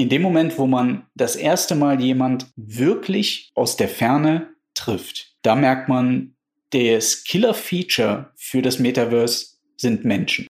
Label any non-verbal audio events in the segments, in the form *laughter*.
in dem Moment, wo man das erste Mal jemand wirklich aus der Ferne trifft, da merkt man, das Killer-Feature für das Metaverse sind Menschen.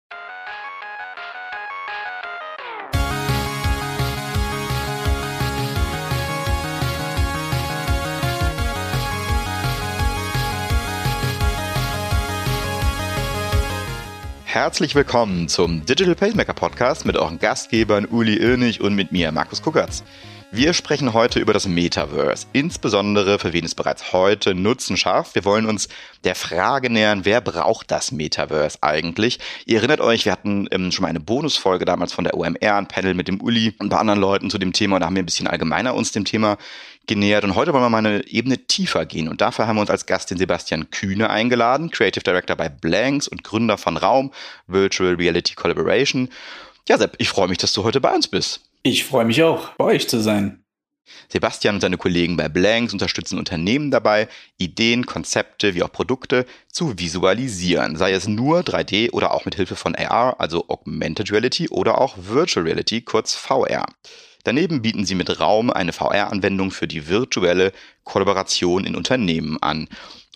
Herzlich willkommen zum Digital Pacemaker Podcast mit euren Gastgebern Uli Irnig und mit mir, Markus Kuckertz. Wir sprechen heute über das Metaverse, insbesondere für wen es bereits heute Nutzen schafft. Wir wollen uns der Frage nähern, wer braucht das Metaverse eigentlich? Ihr erinnert euch, wir hatten ähm, schon mal eine Bonusfolge damals von der OMR, ein Panel mit dem Uli und ein paar anderen Leuten zu dem Thema und da haben wir ein bisschen allgemeiner uns dem Thema genähert und heute wollen wir mal eine Ebene tiefer gehen und dafür haben wir uns als Gast den Sebastian Kühne eingeladen, Creative Director bei Blanks und Gründer von Raum, Virtual Reality Collaboration. Ja, Sepp, ich freue mich, dass du heute bei uns bist. Ich freue mich auch, bei euch zu sein. Sebastian und seine Kollegen bei Blanks unterstützen Unternehmen dabei, Ideen, Konzepte wie auch Produkte zu visualisieren, sei es nur 3D oder auch mit Hilfe von AR, also Augmented Reality oder auch Virtual Reality, kurz VR. Daneben bieten sie mit Raum eine VR-Anwendung für die virtuelle Kollaboration in Unternehmen an.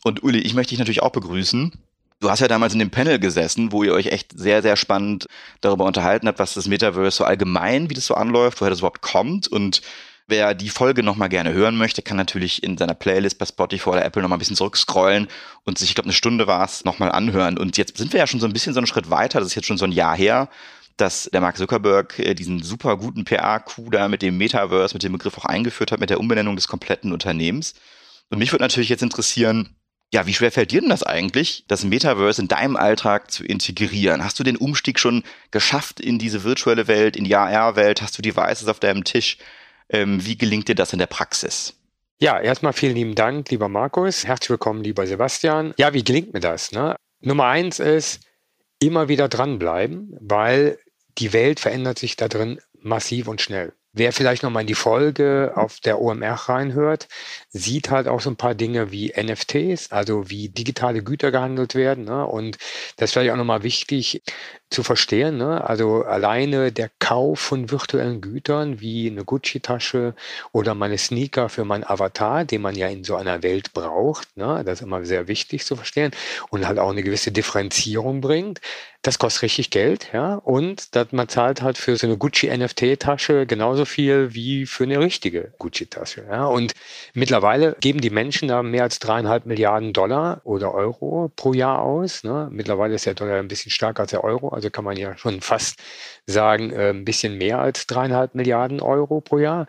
Und Uli, ich möchte dich natürlich auch begrüßen. Du hast ja damals in dem Panel gesessen, wo ihr euch echt sehr, sehr spannend darüber unterhalten habt, was das Metaverse so allgemein, wie das so anläuft, woher das überhaupt kommt. Und wer die Folge nochmal gerne hören möchte, kann natürlich in seiner Playlist bei Spotify oder Apple nochmal ein bisschen zurückscrollen und sich, ich glaube, eine Stunde war es, nochmal anhören. Und jetzt sind wir ja schon so ein bisschen so einen Schritt weiter. Das ist jetzt schon so ein Jahr her dass der Mark Zuckerberg äh, diesen super guten PR-Coup da mit dem Metaverse, mit dem Begriff auch eingeführt hat, mit der Umbenennung des kompletten Unternehmens. Und mich würde natürlich jetzt interessieren, ja, wie schwer fällt dir denn das eigentlich, das Metaverse in deinem Alltag zu integrieren? Hast du den Umstieg schon geschafft in diese virtuelle Welt, in die AR-Welt? Hast du Devices auf deinem Tisch? Ähm, wie gelingt dir das in der Praxis? Ja, erstmal vielen lieben Dank, lieber Markus. Herzlich willkommen, lieber Sebastian. Ja, wie gelingt mir das? Ne? Nummer eins ist, immer wieder dranbleiben, weil die Welt verändert sich da drin massiv und schnell. Wer vielleicht nochmal in die Folge auf der OMR reinhört, sieht halt auch so ein paar Dinge wie NFTs, also wie digitale Güter gehandelt werden. Ne? Und das ist vielleicht auch nochmal wichtig zu verstehen. Ne? Also alleine der Kauf von virtuellen Gütern wie eine Gucci-Tasche oder meine Sneaker für meinen Avatar, den man ja in so einer Welt braucht, ne? das ist immer sehr wichtig zu verstehen und halt auch eine gewisse Differenzierung bringt. Das kostet richtig Geld, ja. Und dass man zahlt halt für so eine Gucci NFT-Tasche genauso viel wie für eine richtige Gucci-Tasche. Ja. Und mittlerweile geben die Menschen da mehr als dreieinhalb Milliarden Dollar oder Euro pro Jahr aus. Ne. Mittlerweile ist der Dollar ein bisschen stärker als der Euro, also kann man ja schon fast sagen, äh, ein bisschen mehr als dreieinhalb Milliarden Euro pro Jahr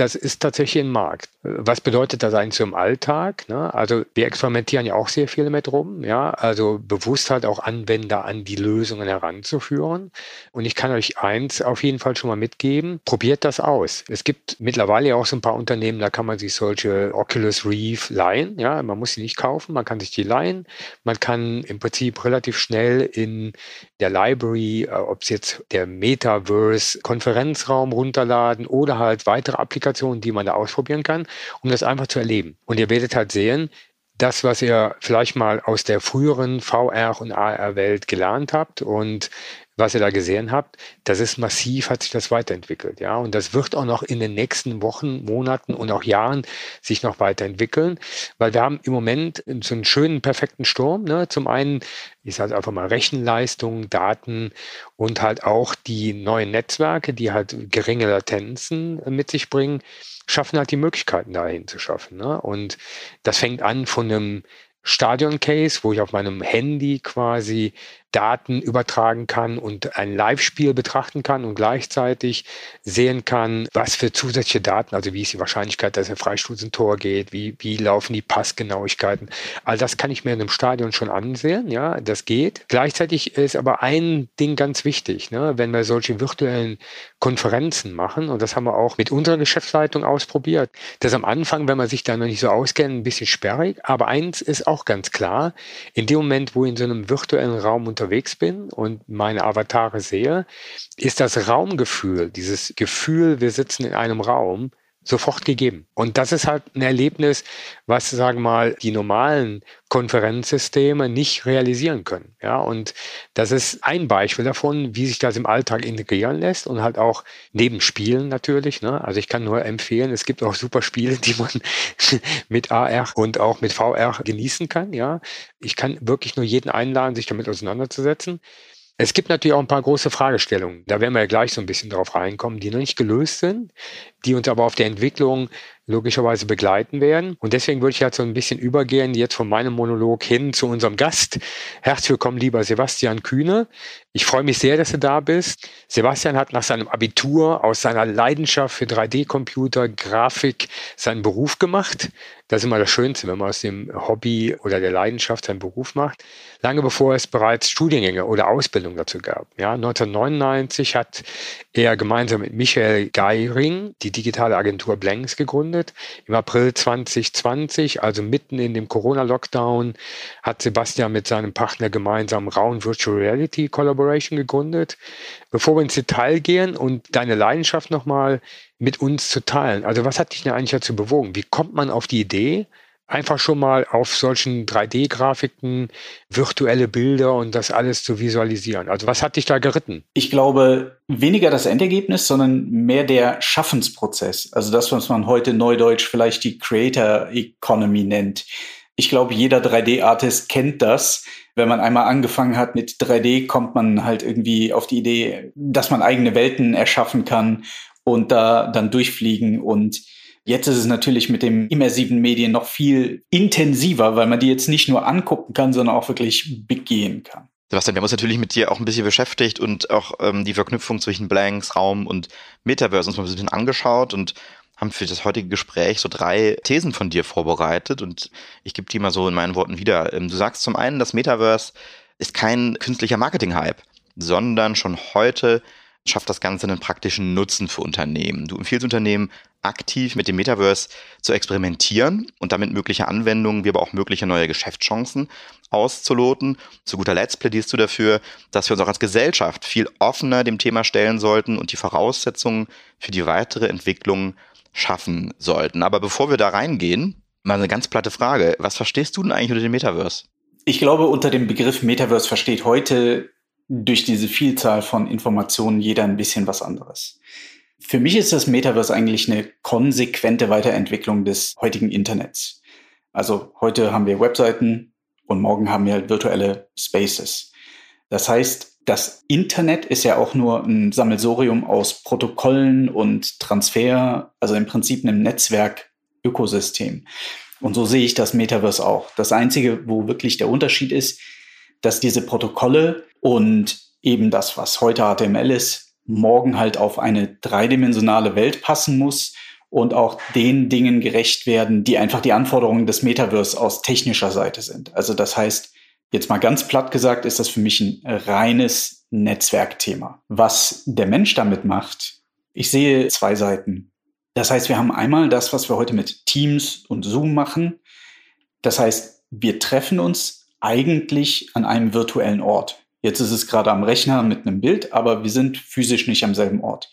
das ist tatsächlich ein Markt. Was bedeutet das eigentlich so im Alltag? Ne? Also wir experimentieren ja auch sehr viel damit rum, ja, also bewusst halt auch Anwender an die Lösungen heranzuführen. Und ich kann euch eins auf jeden Fall schon mal mitgeben, probiert das aus. Es gibt mittlerweile auch so ein paar Unternehmen, da kann man sich solche Oculus Reef leihen, ja, man muss sie nicht kaufen, man kann sich die leihen. Man kann im Prinzip relativ schnell in der Library, äh, ob es jetzt der Metaverse Konferenzraum runterladen oder halt weitere Applikationen, die man da ausprobieren kann, um das einfach zu erleben. Und ihr werdet halt sehen, das, was ihr vielleicht mal aus der früheren VR- und AR-Welt gelernt habt. Und was ihr da gesehen habt, das ist massiv, hat sich das weiterentwickelt, ja. Und das wird auch noch in den nächsten Wochen, Monaten und auch Jahren sich noch weiterentwickeln, weil wir haben im Moment so einen schönen, perfekten Sturm. Ne? Zum einen ist halt einfach mal Rechenleistung, Daten und halt auch die neuen Netzwerke, die halt geringe Latenzen mit sich bringen, schaffen halt die Möglichkeiten dahin zu schaffen. Ne? Und das fängt an von einem Stadion-Case, wo ich auf meinem Handy quasi Daten übertragen kann und ein Live-Spiel betrachten kann und gleichzeitig sehen kann, was für zusätzliche Daten, also wie ist die Wahrscheinlichkeit, dass ein Tor geht, wie, wie laufen die Passgenauigkeiten. All das kann ich mir in einem Stadion schon ansehen, ja, das geht. Gleichzeitig ist aber ein Ding ganz wichtig, ne, wenn wir solche virtuellen Konferenzen machen, und das haben wir auch mit unserer Geschäftsleitung ausprobiert, das am Anfang, wenn man sich da noch nicht so auskennt, ein bisschen sperrig, aber eins ist auch ganz klar, in dem Moment, wo in so einem virtuellen Raum unterwegs bin und meine Avatare sehe, ist das Raumgefühl, dieses Gefühl, wir sitzen in einem Raum, sofort gegeben. Und das ist halt ein Erlebnis, was, sagen wir mal, die normalen Konferenzsysteme nicht realisieren können. Ja, und das ist ein Beispiel davon, wie sich das im Alltag integrieren lässt und halt auch neben Spielen natürlich. Ne? Also ich kann nur empfehlen, es gibt auch super Spiele, die man *laughs* mit AR und auch mit VR genießen kann. Ja, ich kann wirklich nur jeden einladen, sich damit auseinanderzusetzen. Es gibt natürlich auch ein paar große Fragestellungen. Da werden wir ja gleich so ein bisschen drauf reinkommen, die noch nicht gelöst sind, die uns aber auf der Entwicklung logischerweise begleiten werden. Und deswegen würde ich jetzt so ein bisschen übergehen, jetzt von meinem Monolog hin zu unserem Gast. Herzlich willkommen, lieber Sebastian Kühne. Ich freue mich sehr, dass du da bist. Sebastian hat nach seinem Abitur aus seiner Leidenschaft für 3D-Computer, Grafik seinen Beruf gemacht. Das ist immer das Schönste, wenn man aus dem Hobby oder der Leidenschaft seinen Beruf macht. Lange bevor es bereits Studiengänge oder Ausbildung dazu gab. Ja, 1999 hat er gemeinsam mit Michael Geiring die digitale Agentur Blanks gegründet. Im April 2020, also mitten in dem Corona-Lockdown, hat Sebastian mit seinem Partner gemeinsam Raun Virtual Reality Collaboration gegründet. Bevor wir ins Detail gehen und deine Leidenschaft nochmal mit uns zu teilen. Also was hat dich denn eigentlich dazu bewogen? Wie kommt man auf die Idee, einfach schon mal auf solchen 3D-Grafiken virtuelle Bilder und das alles zu visualisieren? Also was hat dich da geritten? Ich glaube, weniger das Endergebnis, sondern mehr der Schaffensprozess. Also das, was man heute neudeutsch vielleicht die Creator Economy nennt. Ich glaube, jeder 3D-Artist kennt das. Wenn man einmal angefangen hat mit 3D, kommt man halt irgendwie auf die Idee, dass man eigene Welten erschaffen kann und da dann durchfliegen und Jetzt ist es natürlich mit dem immersiven Medien noch viel intensiver, weil man die jetzt nicht nur angucken kann, sondern auch wirklich begehen kann. Sebastian, wir haben uns natürlich mit dir auch ein bisschen beschäftigt und auch ähm, die Verknüpfung zwischen Blanks, Raum und Metaverse uns mal ein bisschen angeschaut und haben für das heutige Gespräch so drei Thesen von dir vorbereitet und ich gebe die mal so in meinen Worten wieder. Ähm, du sagst zum einen, das Metaverse ist kein künstlicher Marketing-Hype, sondern schon heute schafft das Ganze einen praktischen Nutzen für Unternehmen. Du empfiehlst Unternehmen, aktiv mit dem Metaverse zu experimentieren und damit mögliche Anwendungen, wie aber auch mögliche neue Geschäftschancen auszuloten. Zu guter Letzt plädierst du dafür, dass wir uns auch als Gesellschaft viel offener dem Thema stellen sollten und die Voraussetzungen für die weitere Entwicklung schaffen sollten. Aber bevor wir da reingehen, mal eine ganz platte Frage. Was verstehst du denn eigentlich unter dem Metaverse? Ich glaube, unter dem Begriff Metaverse versteht heute durch diese Vielzahl von Informationen jeder ein bisschen was anderes. Für mich ist das Metaverse eigentlich eine konsequente Weiterentwicklung des heutigen Internets. Also heute haben wir Webseiten und morgen haben wir virtuelle Spaces. Das heißt, das Internet ist ja auch nur ein Sammelsorium aus Protokollen und Transfer, also im Prinzip einem Netzwerk-Ökosystem. Und so sehe ich das Metaverse auch. Das Einzige, wo wirklich der Unterschied ist, dass diese Protokolle und eben das, was heute HTML ist, morgen halt auf eine dreidimensionale Welt passen muss und auch den Dingen gerecht werden, die einfach die Anforderungen des Metaverse aus technischer Seite sind. Also das heißt, jetzt mal ganz platt gesagt, ist das für mich ein reines Netzwerkthema. Was der Mensch damit macht, ich sehe zwei Seiten. Das heißt, wir haben einmal das, was wir heute mit Teams und Zoom machen. Das heißt, wir treffen uns eigentlich an einem virtuellen Ort. Jetzt ist es gerade am Rechner mit einem Bild, aber wir sind physisch nicht am selben Ort.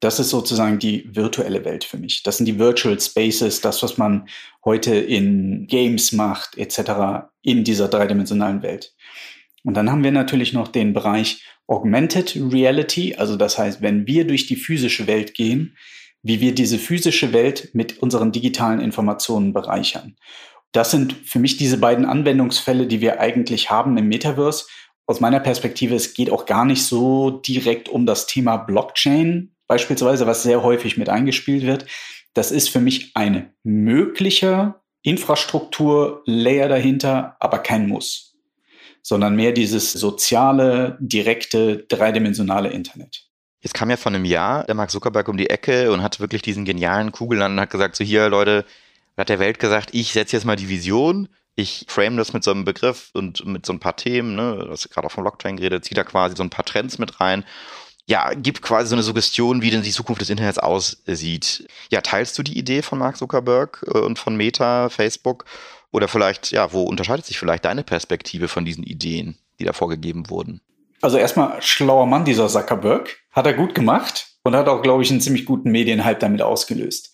Das ist sozusagen die virtuelle Welt für mich. Das sind die Virtual Spaces, das, was man heute in Games macht, etc., in dieser dreidimensionalen Welt. Und dann haben wir natürlich noch den Bereich Augmented Reality, also das heißt, wenn wir durch die physische Welt gehen, wie wir diese physische Welt mit unseren digitalen Informationen bereichern. Das sind für mich diese beiden Anwendungsfälle, die wir eigentlich haben im Metaverse. Aus meiner Perspektive, es geht auch gar nicht so direkt um das Thema Blockchain beispielsweise, was sehr häufig mit eingespielt wird. Das ist für mich ein möglicher Infrastruktur-Layer dahinter, aber kein Muss, sondern mehr dieses soziale, direkte, dreidimensionale Internet. Jetzt kam ja vor einem Jahr der Mark Zuckerberg um die Ecke und hat wirklich diesen genialen Kugelland und hat gesagt, so hier Leute, hat der Welt gesagt, ich setze jetzt mal die Vision, ich frame das mit so einem Begriff und mit so ein paar Themen, ne, das gerade auch vom Blockchain geredet, zieht da quasi so ein paar Trends mit rein. Ja, gibt quasi so eine Suggestion, wie denn die Zukunft des Internets aussieht. Ja, teilst du die Idee von Mark Zuckerberg äh, und von Meta, Facebook? Oder vielleicht, ja, wo unterscheidet sich vielleicht deine Perspektive von diesen Ideen, die da vorgegeben wurden? Also erstmal schlauer Mann, dieser Zuckerberg. Hat er gut gemacht und hat auch, glaube ich, einen ziemlich guten Medienhype damit ausgelöst.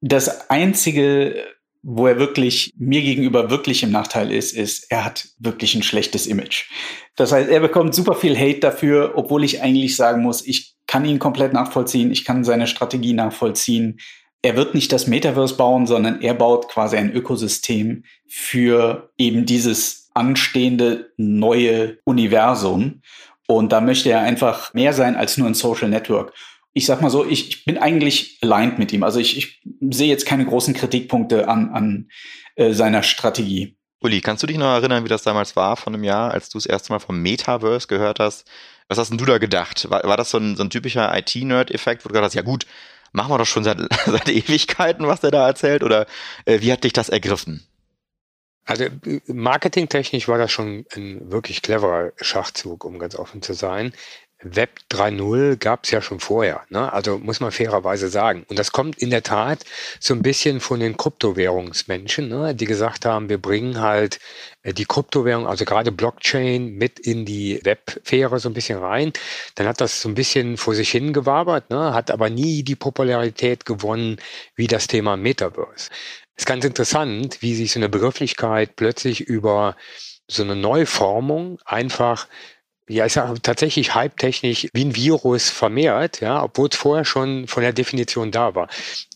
Das einzige, wo er wirklich mir gegenüber wirklich im Nachteil ist, ist, er hat wirklich ein schlechtes Image. Das heißt, er bekommt super viel Hate dafür, obwohl ich eigentlich sagen muss, ich kann ihn komplett nachvollziehen, ich kann seine Strategie nachvollziehen. Er wird nicht das Metaverse bauen, sondern er baut quasi ein Ökosystem für eben dieses anstehende neue Universum. Und da möchte er einfach mehr sein als nur ein Social Network ich sag mal so, ich, ich bin eigentlich aligned mit ihm. Also ich, ich sehe jetzt keine großen Kritikpunkte an, an äh, seiner Strategie. Uli, kannst du dich noch erinnern, wie das damals war von einem Jahr, als du das erste Mal vom Metaverse gehört hast? Was hast denn du da gedacht? War, war das so ein, so ein typischer IT-Nerd-Effekt, wo du gedacht hast, ja gut, machen wir doch schon seit, *laughs* seit Ewigkeiten, was der da erzählt? Oder äh, wie hat dich das ergriffen? Also marketingtechnisch war das schon ein wirklich cleverer Schachzug, um ganz offen zu sein. Web 3.0 gab es ja schon vorher, ne? also muss man fairerweise sagen. Und das kommt in der Tat so ein bisschen von den Kryptowährungsmenschen, ne? die gesagt haben, wir bringen halt äh, die Kryptowährung, also gerade Blockchain, mit in die Websphäre so ein bisschen rein. Dann hat das so ein bisschen vor sich hingewabert, ne? hat aber nie die Popularität gewonnen wie das Thema Metaverse. Es ist ganz interessant, wie sich so eine Begrifflichkeit plötzlich über so eine Neuformung einfach ja, ist ja tatsächlich hype-technisch wie ein Virus vermehrt, ja, obwohl es vorher schon von der Definition da war.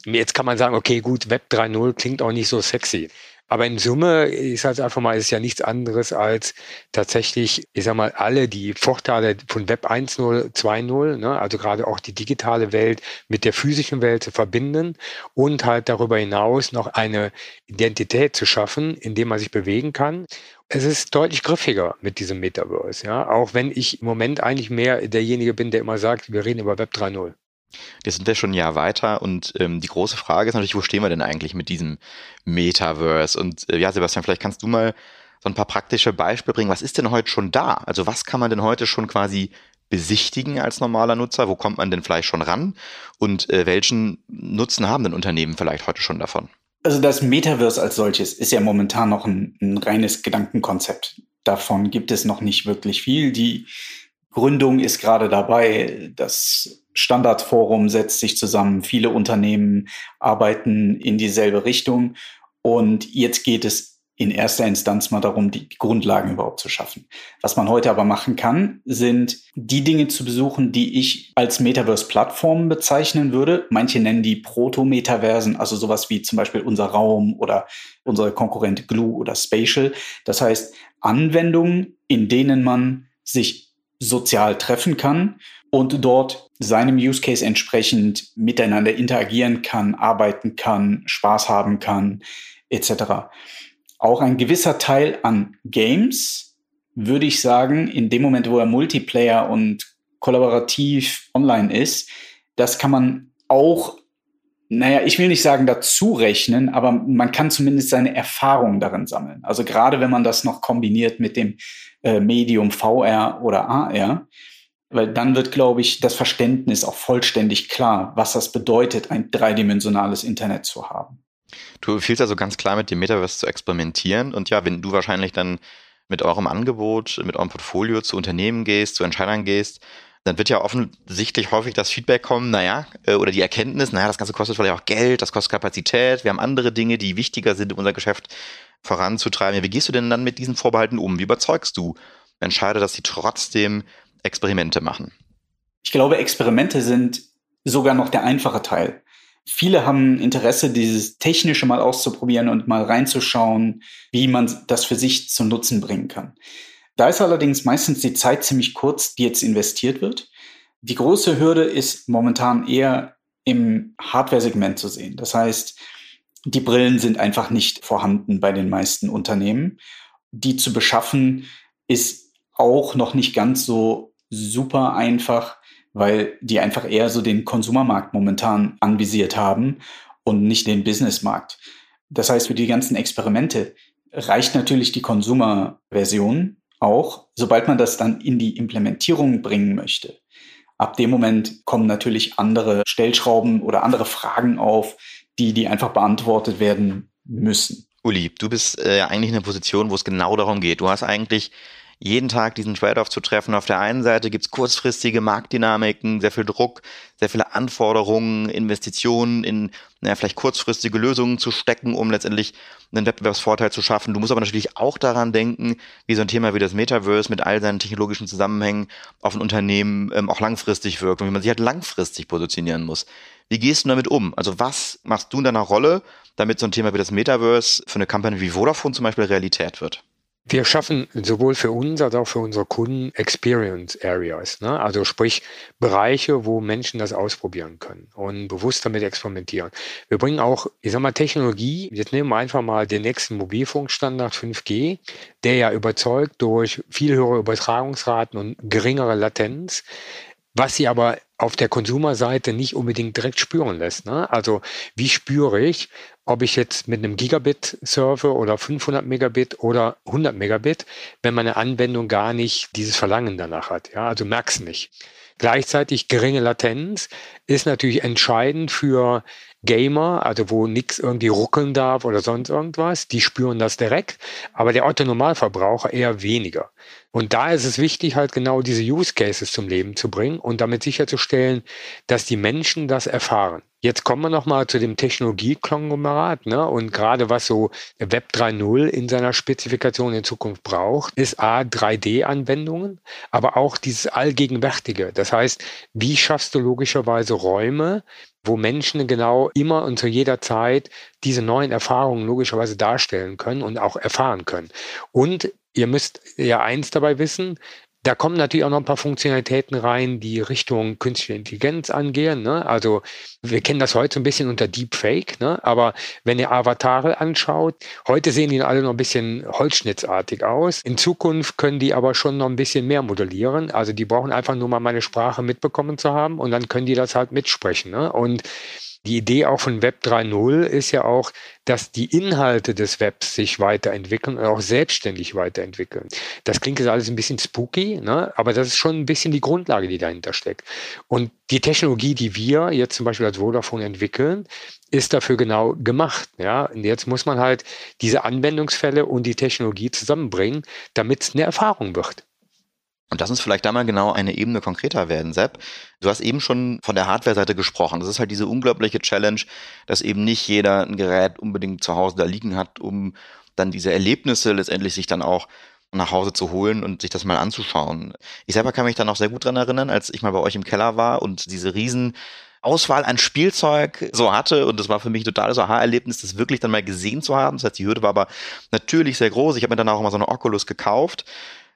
Jetzt kann man sagen, okay, gut, Web 3.0 klingt auch nicht so sexy. Aber in Summe ist halt einfach mal, ist ja nichts anderes als tatsächlich, ich sag mal, alle die Vorteile von Web 1.0, 2.0, ne, also gerade auch die digitale Welt mit der physischen Welt zu verbinden und halt darüber hinaus noch eine Identität zu schaffen, in dem man sich bewegen kann es ist deutlich griffiger mit diesem Metaverse, ja. Auch wenn ich im Moment eigentlich mehr derjenige bin, der immer sagt, wir reden über Web 3.0. Jetzt sind wir schon ein Jahr weiter und ähm, die große Frage ist natürlich, wo stehen wir denn eigentlich mit diesem Metaverse? Und äh, ja, Sebastian, vielleicht kannst du mal so ein paar praktische Beispiele bringen. Was ist denn heute schon da? Also was kann man denn heute schon quasi besichtigen als normaler Nutzer? Wo kommt man denn vielleicht schon ran? Und äh, welchen Nutzen haben denn Unternehmen vielleicht heute schon davon? Also das Metaverse als solches ist ja momentan noch ein, ein reines Gedankenkonzept. Davon gibt es noch nicht wirklich viel. Die Gründung ist gerade dabei. Das Standardforum setzt sich zusammen. Viele Unternehmen arbeiten in dieselbe Richtung. Und jetzt geht es in erster Instanz mal darum, die Grundlagen überhaupt zu schaffen. Was man heute aber machen kann, sind die Dinge zu besuchen, die ich als Metaverse-Plattformen bezeichnen würde. Manche nennen die Proto-Metaversen, also sowas wie zum Beispiel unser Raum oder unsere Konkurrent Glue oder Spatial. Das heißt, Anwendungen, in denen man sich sozial treffen kann und dort seinem Use Case entsprechend miteinander interagieren kann, arbeiten kann, Spaß haben kann, etc auch ein gewisser Teil an Games, würde ich sagen, in dem Moment, wo er Multiplayer und kollaborativ online ist, das kann man auch, naja, ich will nicht sagen dazu rechnen, aber man kann zumindest seine Erfahrungen darin sammeln. Also gerade wenn man das noch kombiniert mit dem äh, Medium VR oder AR, weil dann wird, glaube ich, das Verständnis auch vollständig klar, was das bedeutet, ein dreidimensionales Internet zu haben. Du empfiehlst also ganz klar mit dem Metaverse zu experimentieren und ja, wenn du wahrscheinlich dann mit eurem Angebot, mit eurem Portfolio zu Unternehmen gehst, zu Entscheidern gehst, dann wird ja offensichtlich häufig das Feedback kommen, naja, äh, oder die Erkenntnis, naja, das Ganze kostet vielleicht auch Geld, das kostet Kapazität, wir haben andere Dinge, die wichtiger sind, um unser Geschäft voranzutreiben. Wie gehst du denn dann mit diesen Vorbehalten um? Wie überzeugst du Entscheider, dass sie trotzdem Experimente machen? Ich glaube, Experimente sind sogar noch der einfache Teil. Viele haben Interesse, dieses Technische mal auszuprobieren und mal reinzuschauen, wie man das für sich zum Nutzen bringen kann. Da ist allerdings meistens die Zeit ziemlich kurz, die jetzt investiert wird. Die große Hürde ist momentan eher im Hardware-Segment zu sehen. Das heißt, die Brillen sind einfach nicht vorhanden bei den meisten Unternehmen. Die zu beschaffen ist auch noch nicht ganz so super einfach weil die einfach eher so den Konsumermarkt momentan anvisiert haben und nicht den Businessmarkt. Das heißt, für die ganzen Experimente reicht natürlich die Konsumerversion auch, sobald man das dann in die Implementierung bringen möchte. Ab dem Moment kommen natürlich andere Stellschrauben oder andere Fragen auf, die, die einfach beantwortet werden müssen. Uli, du bist äh, eigentlich in einer Position, wo es genau darum geht. Du hast eigentlich jeden Tag diesen Trade-off zu treffen. Auf der einen Seite gibt es kurzfristige Marktdynamiken, sehr viel Druck, sehr viele Anforderungen, Investitionen in naja, vielleicht kurzfristige Lösungen zu stecken, um letztendlich einen Wettbewerbsvorteil zu schaffen. Du musst aber natürlich auch daran denken, wie so ein Thema wie das Metaverse mit all seinen technologischen Zusammenhängen auf ein Unternehmen ähm, auch langfristig wirkt und wie man sich halt langfristig positionieren muss. Wie gehst du damit um? Also was machst du in deiner Rolle, damit so ein Thema wie das Metaverse für eine Company wie Vodafone zum Beispiel Realität wird? Wir schaffen sowohl für uns als auch für unsere Kunden Experience Areas, ne? also sprich Bereiche, wo Menschen das ausprobieren können und bewusst damit experimentieren. Wir bringen auch, ich sag mal, Technologie, jetzt nehmen wir einfach mal den nächsten Mobilfunkstandard 5G, der ja überzeugt durch viel höhere Übertragungsraten und geringere Latenz, was sie aber auf der Konsumerseite nicht unbedingt direkt spüren lässt. Ne? Also wie spüre ich, ob ich jetzt mit einem Gigabit surfe oder 500 Megabit oder 100 Megabit, wenn meine Anwendung gar nicht dieses Verlangen danach hat. Ja, also merk's nicht. Gleichzeitig geringe Latenz ist natürlich entscheidend für Gamer, also wo nichts irgendwie ruckeln darf oder sonst irgendwas. Die spüren das direkt, aber der Otto Normalverbraucher eher weniger. Und da ist es wichtig, halt genau diese Use Cases zum Leben zu bringen und damit sicherzustellen, dass die Menschen das erfahren. Jetzt kommen wir nochmal zu dem Technologiekonglomerat, ne? Und gerade was so Web 3.0 in seiner Spezifikation in Zukunft braucht, ist A, 3D-Anwendungen, aber auch dieses Allgegenwärtige. Das heißt, wie schaffst du logischerweise Räume, wo Menschen genau immer und zu jeder Zeit diese neuen Erfahrungen logischerweise darstellen können und auch erfahren können. Und ihr müsst ja eins dabei wissen, da kommen natürlich auch noch ein paar Funktionalitäten rein, die Richtung künstliche Intelligenz angehen. Ne? Also wir kennen das heute ein bisschen unter Deepfake, ne? aber wenn ihr Avatare anschaut, heute sehen die alle noch ein bisschen holzschnittsartig aus. In Zukunft können die aber schon noch ein bisschen mehr modellieren. Also die brauchen einfach nur mal meine Sprache mitbekommen zu haben und dann können die das halt mitsprechen. Ne? Und die Idee auch von Web 3.0 ist ja auch, dass die Inhalte des Webs sich weiterentwickeln und auch selbstständig weiterentwickeln. Das klingt jetzt alles ein bisschen spooky, ne? aber das ist schon ein bisschen die Grundlage, die dahinter steckt. Und die Technologie, die wir jetzt zum Beispiel als Vodafone entwickeln, ist dafür genau gemacht. Ja? Und jetzt muss man halt diese Anwendungsfälle und die Technologie zusammenbringen, damit es eine Erfahrung wird. Und lass uns vielleicht da mal genau eine Ebene konkreter werden, Sepp. Du hast eben schon von der Hardware-Seite gesprochen. Das ist halt diese unglaubliche Challenge, dass eben nicht jeder ein Gerät unbedingt zu Hause da liegen hat, um dann diese Erlebnisse letztendlich sich dann auch nach Hause zu holen und sich das mal anzuschauen. Ich selber kann mich da noch sehr gut dran erinnern, als ich mal bei euch im Keller war und diese riesen Auswahl an Spielzeug so hatte und das war für mich ein totales Aha-Erlebnis, das wirklich dann mal gesehen zu haben. Das heißt, die Hürde war aber natürlich sehr groß. Ich habe mir dann auch mal so eine Oculus gekauft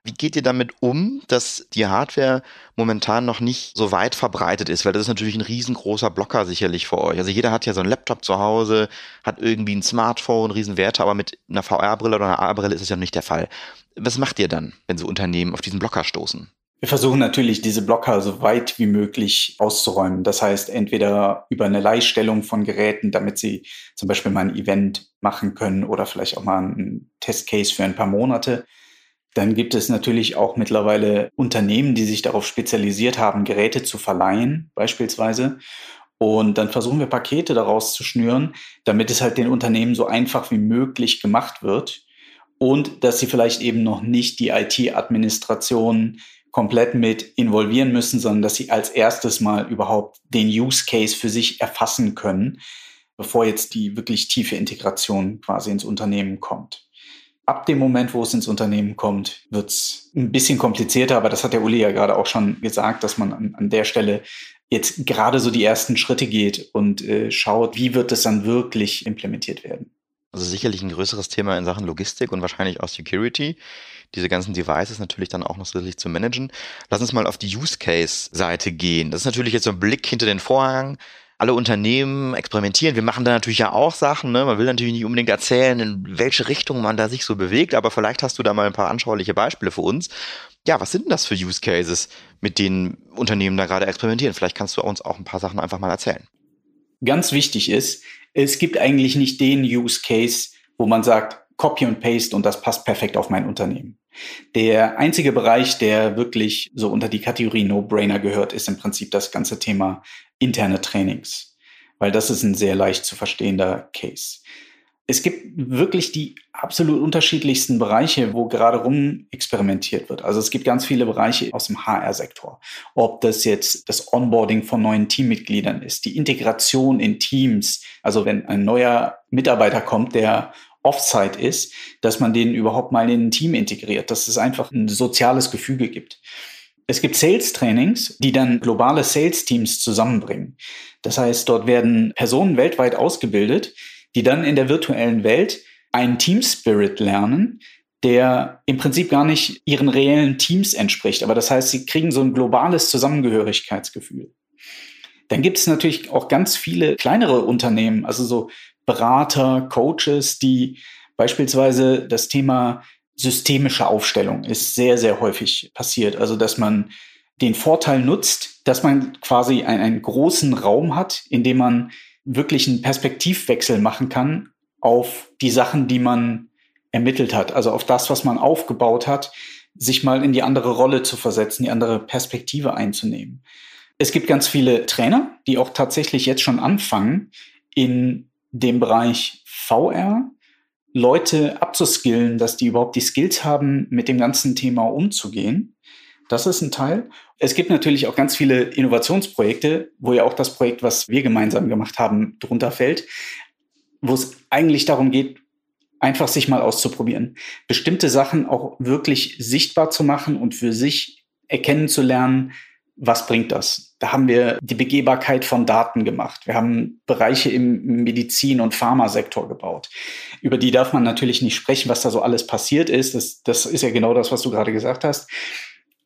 wie geht ihr damit um, dass die Hardware momentan noch nicht so weit verbreitet ist? Weil das ist natürlich ein riesengroßer Blocker sicherlich für euch. Also jeder hat ja so einen Laptop zu Hause, hat irgendwie ein Smartphone, Riesenwerte, aber mit einer VR-Brille oder einer AR-Brille ist es ja nicht der Fall. Was macht ihr dann, wenn so Unternehmen auf diesen Blocker stoßen? Wir versuchen natürlich, diese Blocker so weit wie möglich auszuräumen. Das heißt, entweder über eine Leihstellung von Geräten, damit sie zum Beispiel mal ein Event machen können oder vielleicht auch mal einen Testcase für ein paar Monate dann gibt es natürlich auch mittlerweile Unternehmen, die sich darauf spezialisiert haben, Geräte zu verleihen, beispielsweise. Und dann versuchen wir Pakete daraus zu schnüren, damit es halt den Unternehmen so einfach wie möglich gemacht wird. Und dass sie vielleicht eben noch nicht die IT-Administration komplett mit involvieren müssen, sondern dass sie als erstes mal überhaupt den Use Case für sich erfassen können, bevor jetzt die wirklich tiefe Integration quasi ins Unternehmen kommt. Ab dem Moment, wo es ins Unternehmen kommt, wird es ein bisschen komplizierter, aber das hat der Uli ja gerade auch schon gesagt, dass man an, an der Stelle jetzt gerade so die ersten Schritte geht und äh, schaut, wie wird es dann wirklich implementiert werden. Also sicherlich ein größeres Thema in Sachen Logistik und wahrscheinlich auch Security. Diese ganzen Devices natürlich dann auch noch zusätzlich zu managen. Lass uns mal auf die Use Case Seite gehen. Das ist natürlich jetzt so ein Blick hinter den Vorhang alle Unternehmen experimentieren. Wir machen da natürlich ja auch Sachen. Ne? Man will natürlich nicht unbedingt erzählen, in welche Richtung man da sich so bewegt, aber vielleicht hast du da mal ein paar anschauliche Beispiele für uns. Ja, was sind denn das für Use Cases, mit denen Unternehmen da gerade experimentieren? Vielleicht kannst du uns auch ein paar Sachen einfach mal erzählen. Ganz wichtig ist, es gibt eigentlich nicht den Use Case, wo man sagt, Copy und Paste und das passt perfekt auf mein Unternehmen. Der einzige Bereich, der wirklich so unter die Kategorie No-Brainer gehört, ist im Prinzip das ganze Thema interne Trainings, weil das ist ein sehr leicht zu verstehender Case. es gibt wirklich die absolut unterschiedlichsten Bereiche, wo gerade rum experimentiert wird. Also es gibt ganz viele Bereiche aus dem HR-Sektor. Ob das jetzt das Onboarding von neuen Teammitgliedern ist, die Integration in Teams. Also wenn ein neuer Mitarbeiter kommt, der Offsite ist, dass man den überhaupt mal in ein Team integriert, dass es einfach ein soziales Gefüge gibt. Es gibt Sales-Trainings, die dann globale Sales-Teams zusammenbringen. Das heißt, dort werden Personen weltweit ausgebildet, die dann in der virtuellen Welt einen Team Spirit lernen, der im Prinzip gar nicht ihren reellen Teams entspricht. Aber das heißt, sie kriegen so ein globales Zusammengehörigkeitsgefühl. Dann gibt es natürlich auch ganz viele kleinere Unternehmen, also so Berater, Coaches, die beispielsweise das Thema systemische Aufstellung ist sehr, sehr häufig passiert. Also, dass man den Vorteil nutzt, dass man quasi einen, einen großen Raum hat, in dem man wirklich einen Perspektivwechsel machen kann auf die Sachen, die man ermittelt hat, also auf das, was man aufgebaut hat, sich mal in die andere Rolle zu versetzen, die andere Perspektive einzunehmen. Es gibt ganz viele Trainer, die auch tatsächlich jetzt schon anfangen, in dem Bereich VR Leute abzuskillen, dass die überhaupt die Skills haben, mit dem ganzen Thema umzugehen. Das ist ein Teil. Es gibt natürlich auch ganz viele Innovationsprojekte, wo ja auch das Projekt, was wir gemeinsam gemacht haben, drunter fällt, wo es eigentlich darum geht, einfach sich mal auszuprobieren. Bestimmte Sachen auch wirklich sichtbar zu machen und für sich erkennen zu lernen, was bringt das? Da haben wir die Begehbarkeit von Daten gemacht. Wir haben Bereiche im Medizin- und Pharmasektor gebaut. Über die darf man natürlich nicht sprechen, was da so alles passiert ist. Das, das ist ja genau das, was du gerade gesagt hast.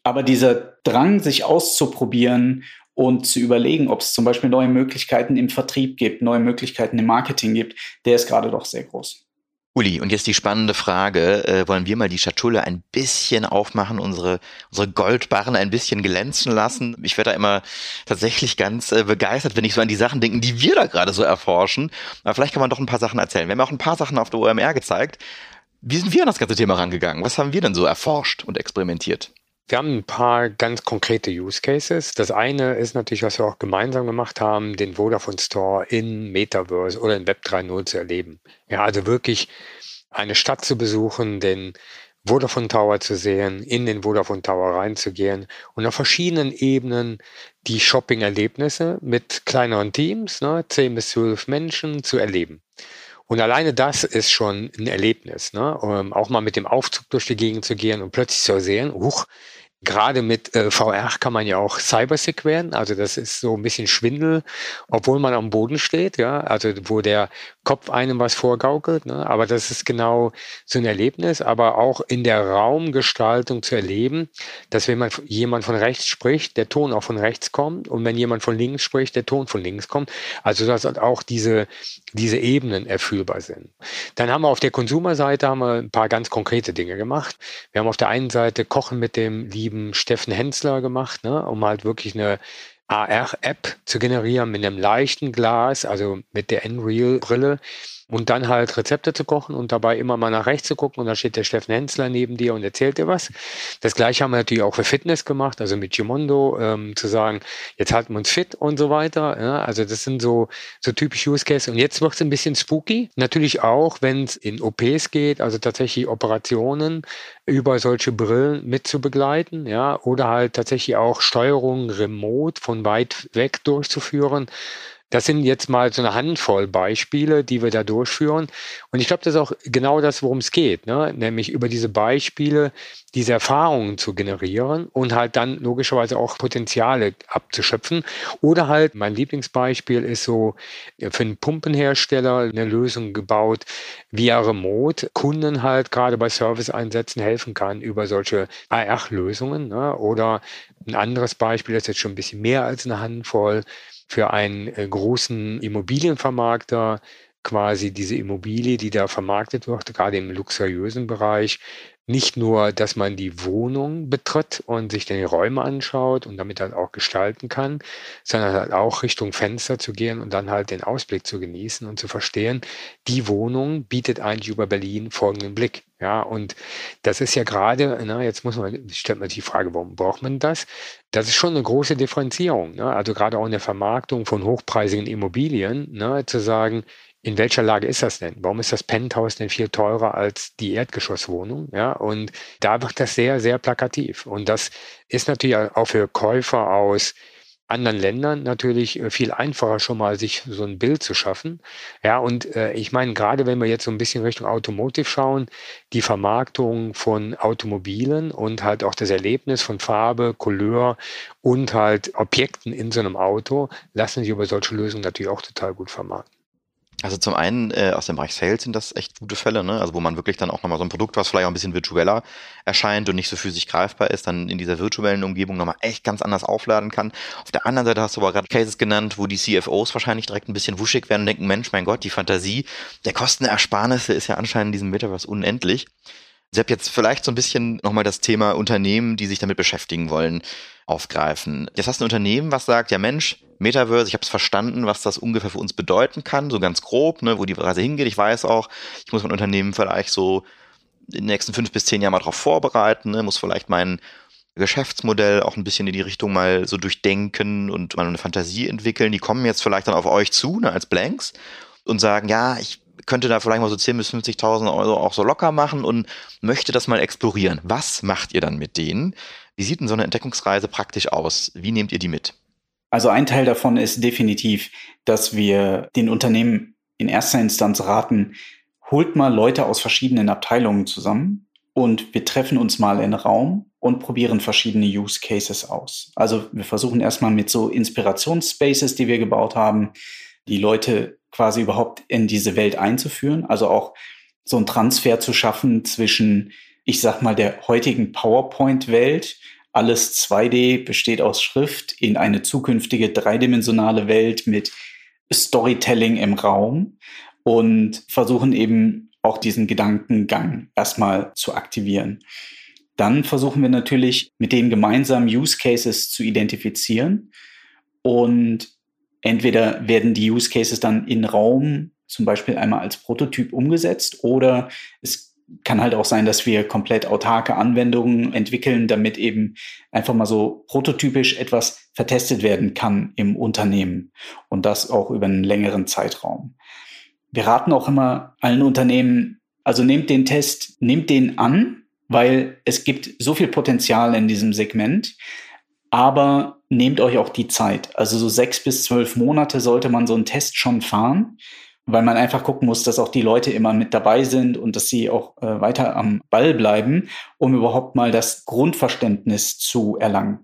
Aber dieser Drang, sich auszuprobieren und zu überlegen, ob es zum Beispiel neue Möglichkeiten im Vertrieb gibt, neue Möglichkeiten im Marketing gibt, der ist gerade doch sehr groß. Uli, und jetzt die spannende Frage, äh, wollen wir mal die Schatulle ein bisschen aufmachen, unsere, unsere Goldbarren ein bisschen glänzen lassen? Ich werde da immer tatsächlich ganz äh, begeistert, wenn ich so an die Sachen denke, die wir da gerade so erforschen. Aber vielleicht kann man doch ein paar Sachen erzählen. Wir haben auch ein paar Sachen auf der OMR gezeigt. Wie sind wir an das ganze Thema rangegangen? Was haben wir denn so erforscht und experimentiert? Wir haben ein paar ganz konkrete Use Cases. Das eine ist natürlich, was wir auch gemeinsam gemacht haben, den Vodafone Store in Metaverse oder in Web 3.0 zu erleben. Ja, also wirklich eine Stadt zu besuchen, den Vodafone Tower zu sehen, in den Vodafone Tower reinzugehen und auf verschiedenen Ebenen die Shopping-Erlebnisse mit kleineren Teams, ne, 10 bis 12 Menschen zu erleben. Und alleine das ist schon ein Erlebnis, ne? Um, ähm, auch mal mit dem Aufzug durch die Gegend zu gehen und plötzlich zu sehen, huch, Gerade mit äh, VR kann man ja auch cybersick werden. Also das ist so ein bisschen Schwindel, obwohl man am Boden steht, ja. Also wo der Kopf einem was vorgaukelt. Ne? Aber das ist genau so ein Erlebnis. Aber auch in der Raumgestaltung zu erleben, dass wenn man jemand von rechts spricht, der Ton auch von rechts kommt. Und wenn jemand von links spricht, der Ton von links kommt. Also dass auch diese, diese Ebenen erfüllbar sind. Dann haben wir auf der Konsumerseite haben wir ein paar ganz konkrete Dinge gemacht. Wir haben auf der einen Seite Kochen mit dem lieben lieben Steffen Hensler gemacht, ne, um halt wirklich eine AR-App zu generieren mit einem leichten Glas, also mit der Unreal-Brille und dann halt Rezepte zu kochen und dabei immer mal nach rechts zu gucken und da steht der Steffen Hensler neben dir und erzählt dir was. Das gleiche haben wir natürlich auch für Fitness gemacht, also mit Gimondo, ähm, zu sagen, jetzt halten wir uns fit und so weiter. Ja, also das sind so, so typische Use Cases. Und jetzt wird es ein bisschen spooky. Natürlich auch, wenn es in OPs geht, also tatsächlich Operationen über solche Brillen mit zu begleiten, ja, oder halt tatsächlich auch Steuerungen remote von weit weg durchzuführen. Das sind jetzt mal so eine Handvoll Beispiele, die wir da durchführen. Und ich glaube, das ist auch genau das, worum es geht, ne? nämlich über diese Beispiele diese Erfahrungen zu generieren und halt dann logischerweise auch Potenziale abzuschöpfen. Oder halt, mein Lieblingsbeispiel ist so für einen Pumpenhersteller eine Lösung gebaut, er remote Kunden halt gerade bei Service-Einsätzen helfen kann über solche AR-Lösungen. Ne? Oder ein anderes Beispiel, das ist jetzt schon ein bisschen mehr als eine Handvoll, für einen äh, großen Immobilienvermarkter quasi diese Immobilie, die da vermarktet wird, gerade im luxuriösen Bereich, nicht nur, dass man die Wohnung betritt und sich die Räume anschaut und damit halt auch gestalten kann, sondern halt auch Richtung Fenster zu gehen und dann halt den Ausblick zu genießen und zu verstehen, die Wohnung bietet eigentlich über Berlin folgenden Blick. Ja, und das ist ja gerade, na, jetzt muss man, stellt man sich die Frage, warum braucht man das? Das ist schon eine große Differenzierung. Ne? Also gerade auch in der Vermarktung von hochpreisigen Immobilien, ne, zu sagen, in welcher Lage ist das denn? Warum ist das Penthouse denn viel teurer als die Erdgeschosswohnung? Ja, und da wird das sehr, sehr plakativ. Und das ist natürlich auch für Käufer aus anderen Ländern natürlich äh, viel einfacher schon mal sich so ein Bild zu schaffen. Ja, und äh, ich meine, gerade wenn wir jetzt so ein bisschen Richtung Automotive schauen, die Vermarktung von Automobilen und halt auch das Erlebnis von Farbe, Couleur und halt Objekten in so einem Auto lassen sich über solche Lösungen natürlich auch total gut vermarkten. Also zum einen äh, aus dem Bereich Sales sind das echt gute Fälle, ne? Also wo man wirklich dann auch nochmal so ein Produkt, was vielleicht auch ein bisschen virtueller erscheint und nicht so physisch greifbar ist, dann in dieser virtuellen Umgebung nochmal echt ganz anders aufladen kann. Auf der anderen Seite hast du aber gerade Cases genannt, wo die CFOs wahrscheinlich direkt ein bisschen wuschig werden und denken, Mensch, mein Gott, die Fantasie der Kostenersparnisse ist ja anscheinend in diesem Metaverse unendlich. Habt jetzt vielleicht so ein bisschen nochmal das Thema Unternehmen, die sich damit beschäftigen wollen, aufgreifen. Jetzt hast du ein Unternehmen, was sagt, ja Mensch, Metaverse, ich habe es verstanden, was das ungefähr für uns bedeuten kann, so ganz grob, ne, wo die Reise hingeht. Ich weiß auch, ich muss mein Unternehmen vielleicht so in den nächsten fünf bis zehn Jahren mal darauf vorbereiten, ne, muss vielleicht mein Geschäftsmodell auch ein bisschen in die Richtung mal so durchdenken und mal eine Fantasie entwickeln. Die kommen jetzt vielleicht dann auf euch zu, ne, als Blanks und sagen, ja, ich könnte da vielleicht mal so 10.000 bis 50.000 Euro auch so locker machen und möchte das mal explorieren. Was macht ihr dann mit denen? Wie sieht denn so eine Entdeckungsreise praktisch aus? Wie nehmt ihr die mit? Also ein Teil davon ist definitiv, dass wir den Unternehmen in erster Instanz raten, holt mal Leute aus verschiedenen Abteilungen zusammen und wir treffen uns mal in Raum und probieren verschiedene Use Cases aus. Also wir versuchen erstmal mit so Inspirationsspaces, die wir gebaut haben, die Leute quasi überhaupt in diese Welt einzuführen. Also auch so einen Transfer zu schaffen zwischen ich sag mal, der heutigen PowerPoint-Welt. Alles 2D besteht aus Schrift in eine zukünftige dreidimensionale Welt mit Storytelling im Raum und versuchen eben auch diesen Gedankengang erstmal zu aktivieren. Dann versuchen wir natürlich mit den gemeinsamen Use Cases zu identifizieren und entweder werden die Use Cases dann in Raum zum Beispiel einmal als Prototyp umgesetzt oder es kann halt auch sein, dass wir komplett autarke Anwendungen entwickeln, damit eben einfach mal so prototypisch etwas vertestet werden kann im Unternehmen und das auch über einen längeren Zeitraum. Wir raten auch immer allen Unternehmen, also nehmt den Test, nehmt den an, weil es gibt so viel Potenzial in diesem Segment, aber nehmt euch auch die Zeit. Also so sechs bis zwölf Monate sollte man so einen Test schon fahren weil man einfach gucken muss, dass auch die Leute immer mit dabei sind und dass sie auch äh, weiter am Ball bleiben, um überhaupt mal das Grundverständnis zu erlangen.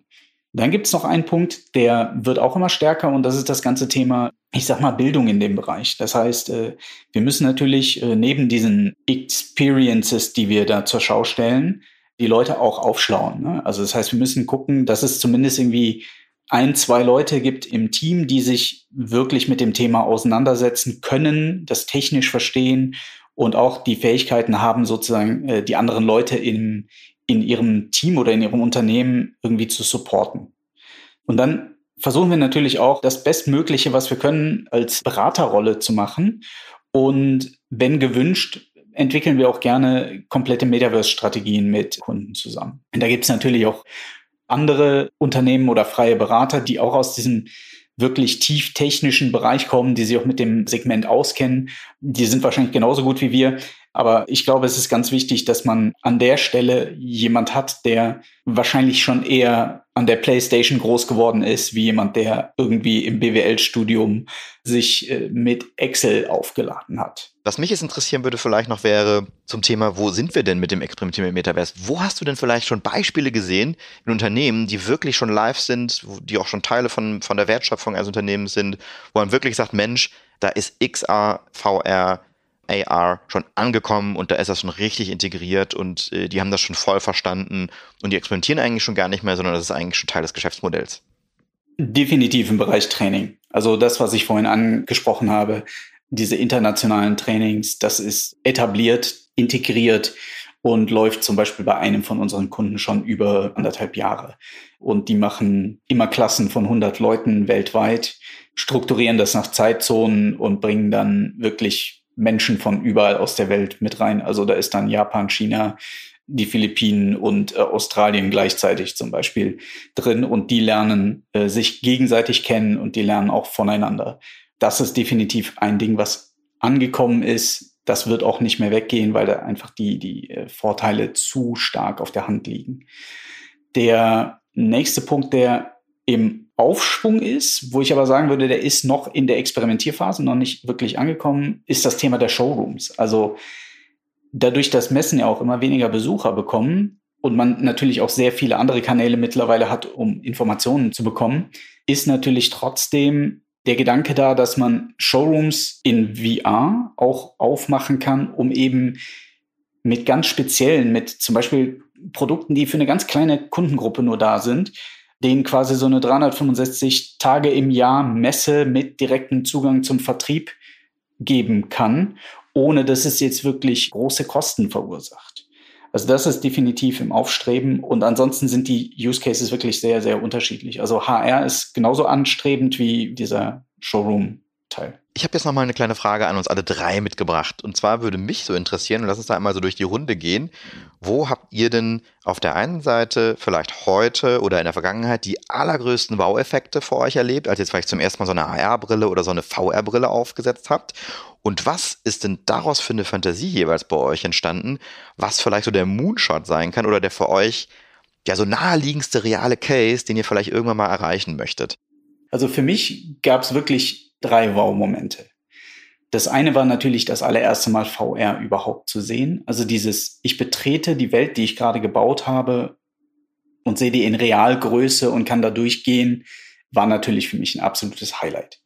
Dann gibt es noch einen Punkt, der wird auch immer stärker und das ist das ganze Thema, ich sag mal, Bildung in dem Bereich. Das heißt, äh, wir müssen natürlich äh, neben diesen Experiences, die wir da zur Schau stellen, die Leute auch aufschlauen. Ne? Also das heißt, wir müssen gucken, dass es zumindest irgendwie ein, zwei Leute gibt im Team, die sich wirklich mit dem Thema auseinandersetzen können, das technisch verstehen und auch die Fähigkeiten haben, sozusagen äh, die anderen Leute in, in ihrem Team oder in ihrem Unternehmen irgendwie zu supporten. Und dann versuchen wir natürlich auch, das Bestmögliche, was wir können, als Beraterrolle zu machen. Und wenn gewünscht, entwickeln wir auch gerne komplette Metaverse-Strategien mit Kunden zusammen. Und da gibt es natürlich auch andere Unternehmen oder freie Berater, die auch aus diesem wirklich tief technischen Bereich kommen, die sich auch mit dem Segment auskennen. Die sind wahrscheinlich genauso gut wie wir. Aber ich glaube, es ist ganz wichtig, dass man an der Stelle jemand hat, der wahrscheinlich schon eher an der PlayStation groß geworden ist, wie jemand, der irgendwie im BWL-Studium sich äh, mit Excel aufgeladen hat. Was mich jetzt interessieren würde vielleicht noch wäre zum Thema, wo sind wir denn mit dem Experimentieren mit Metaverse? Wo hast du denn vielleicht schon Beispiele gesehen in Unternehmen, die wirklich schon live sind, die auch schon Teile von, von der Wertschöpfung eines Unternehmens sind, wo man wirklich sagt, Mensch, da ist XR, VR, AR schon angekommen und da ist das schon richtig integriert und äh, die haben das schon voll verstanden und die experimentieren eigentlich schon gar nicht mehr, sondern das ist eigentlich schon Teil des Geschäftsmodells. Definitiv im Bereich Training. Also das, was ich vorhin angesprochen habe, diese internationalen Trainings, das ist etabliert, integriert und läuft zum Beispiel bei einem von unseren Kunden schon über anderthalb Jahre. Und die machen immer Klassen von 100 Leuten weltweit, strukturieren das nach Zeitzonen und bringen dann wirklich Menschen von überall aus der Welt mit rein. Also da ist dann Japan, China, die Philippinen und äh, Australien gleichzeitig zum Beispiel drin und die lernen äh, sich gegenseitig kennen und die lernen auch voneinander. Das ist definitiv ein Ding, was angekommen ist. Das wird auch nicht mehr weggehen, weil da einfach die, die äh, Vorteile zu stark auf der Hand liegen. Der nächste Punkt, der im Aufschwung ist, wo ich aber sagen würde, der ist noch in der Experimentierphase, noch nicht wirklich angekommen, ist das Thema der Showrooms. Also dadurch, dass Messen ja auch immer weniger Besucher bekommen und man natürlich auch sehr viele andere Kanäle mittlerweile hat, um Informationen zu bekommen, ist natürlich trotzdem der Gedanke da, dass man Showrooms in VR auch aufmachen kann, um eben mit ganz speziellen, mit zum Beispiel Produkten, die für eine ganz kleine Kundengruppe nur da sind, denen quasi so eine 365 Tage im Jahr Messe mit direktem Zugang zum Vertrieb geben kann ohne dass es jetzt wirklich große Kosten verursacht. Also das ist definitiv im Aufstreben und ansonsten sind die Use Cases wirklich sehr, sehr unterschiedlich. Also HR ist genauso anstrebend wie dieser Showroom-Teil. Ich habe jetzt noch mal eine kleine Frage an uns alle drei mitgebracht. Und zwar würde mich so interessieren, und lass uns da einmal so durch die Runde gehen. Wo habt ihr denn auf der einen Seite vielleicht heute oder in der Vergangenheit die allergrößten Wow-Effekte vor euch erlebt, als ihr vielleicht zum ersten Mal so eine AR-Brille oder so eine VR-Brille aufgesetzt habt? Und was ist denn daraus für eine Fantasie jeweils bei euch entstanden, was vielleicht so der Moonshot sein kann oder der für euch ja so naheliegendste reale Case, den ihr vielleicht irgendwann mal erreichen möchtet? Also für mich gab es wirklich drei Wow-Momente. Das eine war natürlich das allererste Mal VR überhaupt zu sehen. Also dieses, ich betrete die Welt, die ich gerade gebaut habe und sehe die in Realgröße und kann da durchgehen, war natürlich für mich ein absolutes Highlight.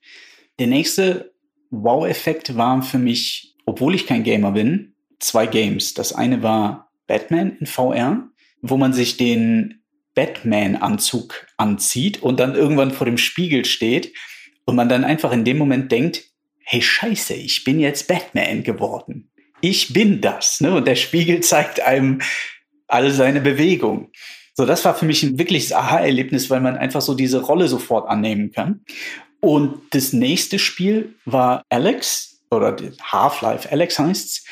Der nächste Wow-Effekt war für mich, obwohl ich kein Gamer bin, zwei Games. Das eine war Batman in VR, wo man sich den Batman-Anzug anzieht und dann irgendwann vor dem Spiegel steht und man dann einfach in dem Moment denkt, hey Scheiße, ich bin jetzt Batman geworden. Ich bin das. Ne? Und der Spiegel zeigt einem alle seine Bewegungen. So, das war für mich ein wirkliches Aha-Erlebnis, weil man einfach so diese Rolle sofort annehmen kann. Und das nächste Spiel war Alex oder Half-Life Alex heißt's,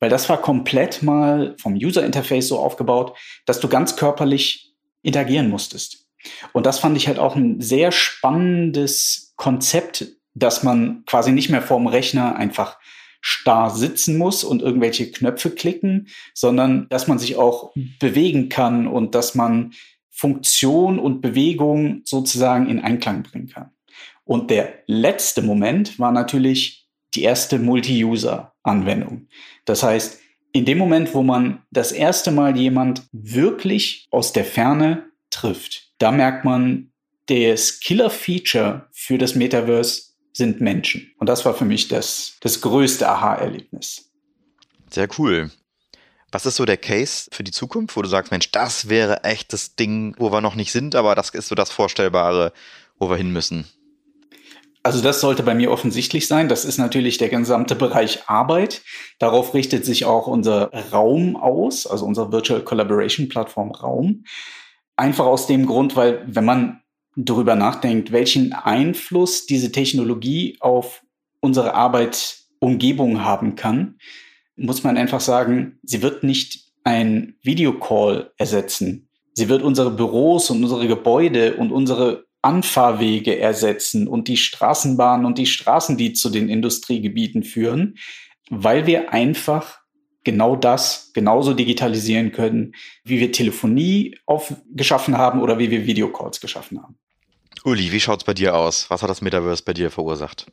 weil das war komplett mal vom User Interface so aufgebaut, dass du ganz körperlich interagieren musstest. Und das fand ich halt auch ein sehr spannendes Konzept, dass man quasi nicht mehr vorm Rechner einfach starr sitzen muss und irgendwelche Knöpfe klicken, sondern dass man sich auch bewegen kann und dass man Funktion und Bewegung sozusagen in Einklang bringen kann. Und der letzte Moment war natürlich die erste Multi-User-Anwendung. Das heißt, in dem Moment, wo man das erste Mal jemand wirklich aus der Ferne trifft, da merkt man, das Killer-Feature für das Metaverse sind Menschen. Und das war für mich das, das größte Aha-Erlebnis. Sehr cool. Was ist so der Case für die Zukunft, wo du sagst, Mensch, das wäre echt das Ding, wo wir noch nicht sind, aber das ist so das Vorstellbare, wo wir hin müssen? Also das sollte bei mir offensichtlich sein. Das ist natürlich der gesamte Bereich Arbeit. Darauf richtet sich auch unser Raum aus, also unser Virtual Collaboration Plattform Raum. Einfach aus dem Grund, weil wenn man darüber nachdenkt, welchen Einfluss diese Technologie auf unsere Arbeitsumgebung haben kann, muss man einfach sagen, sie wird nicht ein Videocall ersetzen. Sie wird unsere Büros und unsere Gebäude und unsere Anfahrwege ersetzen und die Straßenbahnen und die Straßen, die zu den Industriegebieten führen, weil wir einfach genau das genauso digitalisieren können, wie wir Telefonie auf, geschaffen haben oder wie wir Videocalls geschaffen haben. Uli, wie schaut's bei dir aus? Was hat das Metaverse bei dir verursacht?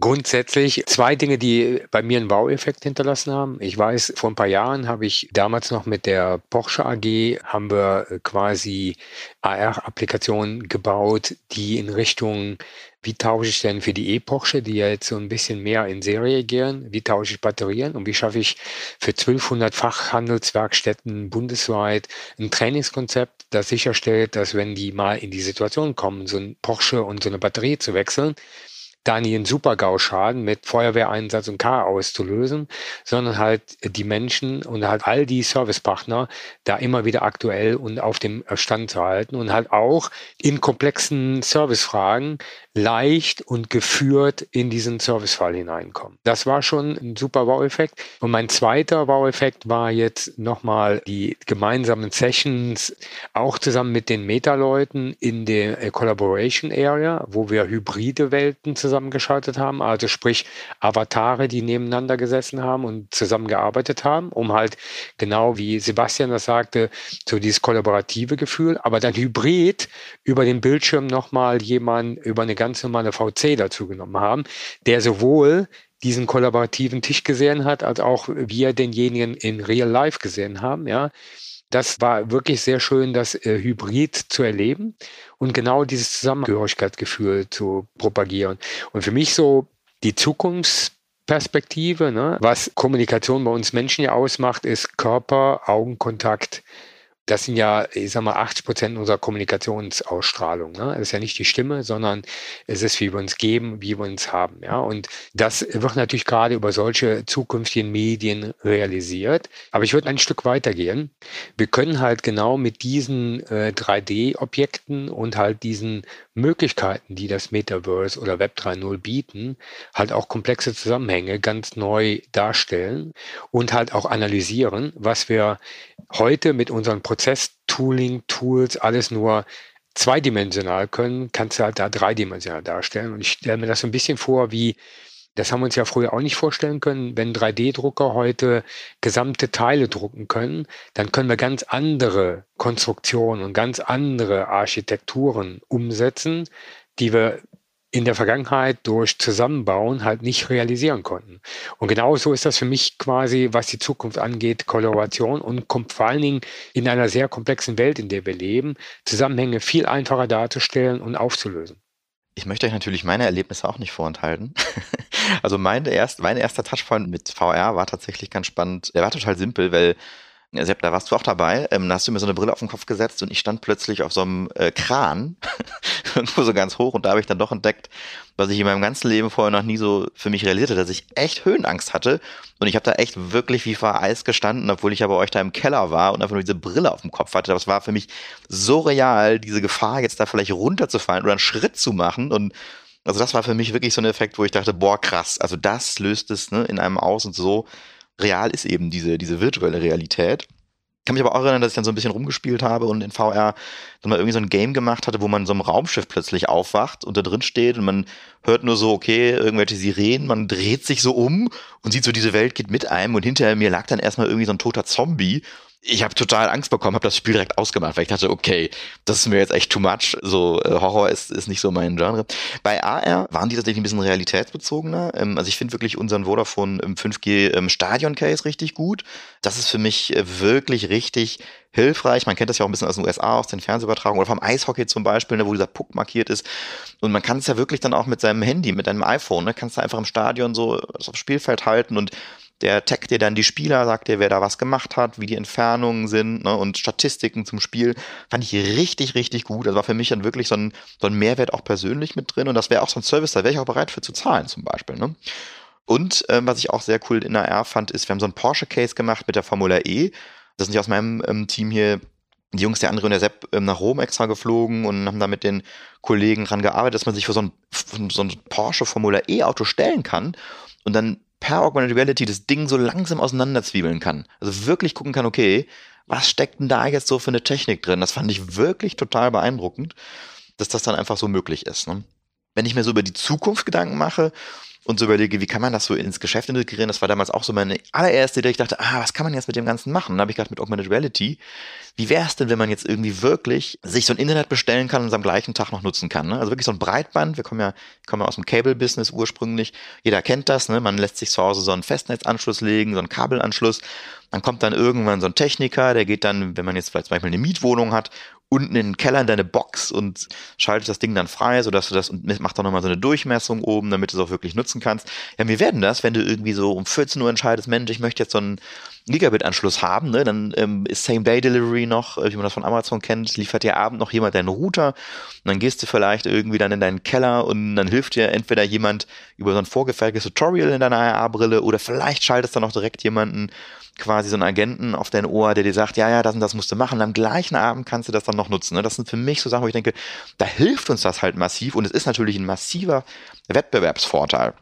Grundsätzlich zwei Dinge, die bei mir einen Wow-Effekt hinterlassen haben. Ich weiß, vor ein paar Jahren habe ich damals noch mit der Porsche AG haben wir quasi AR-Applikationen gebaut, die in Richtung, wie tausche ich denn für die E-Porsche, die ja jetzt so ein bisschen mehr in Serie gehen, wie tausche ich Batterien und wie schaffe ich für 1200 Fachhandelswerkstätten bundesweit ein Trainingskonzept, das sicherstellt, dass wenn die mal in die Situation kommen, so ein Porsche und so eine Batterie zu wechseln, da nie einen Super-GAU-Schaden mit Feuerwehreinsatz und Chaos zu lösen, sondern halt die Menschen und halt all die Servicepartner da immer wieder aktuell und auf dem Stand zu halten und halt auch in komplexen Servicefragen leicht und geführt in diesen Servicefall hineinkommen. Das war schon ein super Wow-Effekt. Und mein zweiter Wow-Effekt war jetzt nochmal die gemeinsamen Sessions, auch zusammen mit den Meta-Leuten in der äh, Collaboration Area, wo wir hybride Welten zusammengeschaltet haben, also sprich Avatare, die nebeneinander gesessen haben und zusammengearbeitet haben, um halt genau wie Sebastian das sagte, so dieses kollaborative Gefühl, aber dann hybrid über den Bildschirm nochmal jemand über eine ganz normale VC dazu genommen haben, der sowohl diesen kollaborativen Tisch gesehen hat, als auch wir denjenigen in Real Life gesehen haben, ja. Das war wirklich sehr schön, das äh, Hybrid zu erleben und genau dieses Zusammengehörigkeitsgefühl zu propagieren. Und für mich so die Zukunftsperspektive, ne, was Kommunikation bei uns Menschen ja ausmacht, ist Körper, Augenkontakt, das sind ja, ich sag mal, 80 Prozent unserer Kommunikationsausstrahlung. Ne? Das ist ja nicht die Stimme, sondern es ist, wie wir uns geben, wie wir uns haben. Ja? Und das wird natürlich gerade über solche zukünftigen Medien realisiert. Aber ich würde ein Stück weitergehen. Wir können halt genau mit diesen äh, 3D-Objekten und halt diesen Möglichkeiten, die das Metaverse oder Web 3.0 bieten, halt auch komplexe Zusammenhänge ganz neu darstellen und halt auch analysieren, was wir heute mit unseren Prozess-Tooling-Tools alles nur zweidimensional können, kannst du halt da dreidimensional darstellen. Und ich stelle mir das so ein bisschen vor, wie, das haben wir uns ja früher auch nicht vorstellen können, wenn 3D-Drucker heute gesamte Teile drucken können, dann können wir ganz andere Konstruktionen und ganz andere Architekturen umsetzen, die wir in der Vergangenheit durch Zusammenbauen halt nicht realisieren konnten. Und genauso ist das für mich quasi, was die Zukunft angeht, Kollaboration und kommt vor allen Dingen in einer sehr komplexen Welt, in der wir leben, Zusammenhänge viel einfacher darzustellen und aufzulösen. Ich möchte euch natürlich meine Erlebnisse auch nicht vorenthalten. *laughs* also mein, erst, mein erster Touchpoint mit VR war tatsächlich ganz spannend. Der war total simpel, weil Sepp, da warst du auch dabei. Ähm, da hast du mir so eine Brille auf den Kopf gesetzt und ich stand plötzlich auf so einem äh, Kran, *laughs* irgendwo so ganz hoch und da habe ich dann doch entdeckt, was ich in meinem ganzen Leben vorher noch nie so für mich realisierte, dass ich echt Höhenangst hatte und ich habe da echt wirklich wie vor Eis gestanden, obwohl ich aber euch da im Keller war und einfach nur diese Brille auf dem Kopf hatte. Das war für mich so real, diese Gefahr jetzt da vielleicht runterzufallen oder einen Schritt zu machen und also das war für mich wirklich so ein Effekt, wo ich dachte, boah, krass, also das löst es ne, in einem aus und so real ist eben diese, diese virtuelle Realität. Ich kann mich aber auch erinnern, dass ich dann so ein bisschen rumgespielt habe und in VR dann mal irgendwie so ein Game gemacht hatte, wo man in so einem Raumschiff plötzlich aufwacht und da drin steht und man hört nur so, okay, irgendwelche Sirenen, man dreht sich so um und sieht so, diese Welt geht mit einem und hinter mir lag dann erstmal irgendwie so ein toter Zombie ich habe total Angst bekommen, habe das Spiel direkt ausgemacht, weil ich dachte, okay, das ist mir jetzt echt too much. So äh, Horror ist, ist nicht so mein Genre. Bei AR waren die tatsächlich ein bisschen realitätsbezogener. Ähm, also ich finde wirklich unseren Vodafone im 5G ähm, Stadion Case richtig gut. Das ist für mich äh, wirklich richtig hilfreich. Man kennt das ja auch ein bisschen aus den USA, aus den Fernsehübertragungen oder vom Eishockey zum Beispiel, ne, wo dieser Puck markiert ist. Und man kann es ja wirklich dann auch mit seinem Handy, mit deinem iPhone, ne, kannst du einfach im Stadion so aufs Spielfeld halten und der taggt dir dann die Spieler, sagt dir, wer da was gemacht hat, wie die Entfernungen sind ne, und Statistiken zum Spiel. Fand ich richtig, richtig gut. Das war für mich dann wirklich so ein, so ein Mehrwert auch persönlich mit drin. Und das wäre auch so ein Service, da wäre ich auch bereit für zu zahlen zum Beispiel. Ne? Und ähm, was ich auch sehr cool in AR fand, ist, wir haben so einen Porsche-Case gemacht mit der Formula E. Das sind ja aus meinem ähm, Team hier die Jungs, der andere und der Sepp, ähm, nach Rom extra geflogen und haben da mit den Kollegen dran gearbeitet, dass man sich für so ein, für so ein Porsche Formula E Auto stellen kann und dann per Augmented Reality das Ding so langsam auseinanderzwiebeln kann. Also wirklich gucken kann, okay, was steckt denn da jetzt so für eine Technik drin? Das fand ich wirklich total beeindruckend, dass das dann einfach so möglich ist. Ne? Wenn ich mir so über die Zukunft Gedanken mache und so überlege, wie kann man das so ins Geschäft integrieren, das war damals auch so meine allererste Idee, ich dachte, ah, was kann man jetzt mit dem Ganzen machen? dann habe ich gedacht, mit Augmented Reality, wie wäre es denn, wenn man jetzt irgendwie wirklich sich so ein Internet bestellen kann und am gleichen Tag noch nutzen kann? Ne? Also wirklich so ein Breitband, wir kommen ja, kommen ja aus dem Cable-Business ursprünglich, jeder kennt das, ne? man lässt sich zu Hause so einen Festnetzanschluss legen, so einen Kabelanschluss, dann kommt dann irgendwann so ein Techniker, der geht dann, wenn man jetzt vielleicht zum Beispiel eine Mietwohnung hat, unten in den Keller in deine Box und schaltet das Ding dann frei, sodass du das und macht dann nochmal so eine Durchmessung oben, damit du es auch wirklich nutzen kannst. Ja, wir werden das, wenn du irgendwie so um 14 Uhr entscheidest, Mensch, ich möchte jetzt so ein Gigabit-Anschluss haben, ne, dann ähm, ist Same-Day-Delivery noch, äh, wie man das von Amazon kennt, liefert dir abend noch jemand deinen Router und dann gehst du vielleicht irgendwie dann in deinen Keller und dann hilft dir entweder jemand über so ein vorgefertigtes Tutorial in deiner AR-Brille oder vielleicht schaltest dann auch direkt jemanden quasi so einen Agenten auf dein Ohr, der dir sagt, ja, ja, das und das musst du machen. Und am gleichen Abend kannst du das dann noch nutzen. Ne? Das sind für mich so Sachen, wo ich denke, da hilft uns das halt massiv und es ist natürlich ein massiver Wettbewerbsvorteil.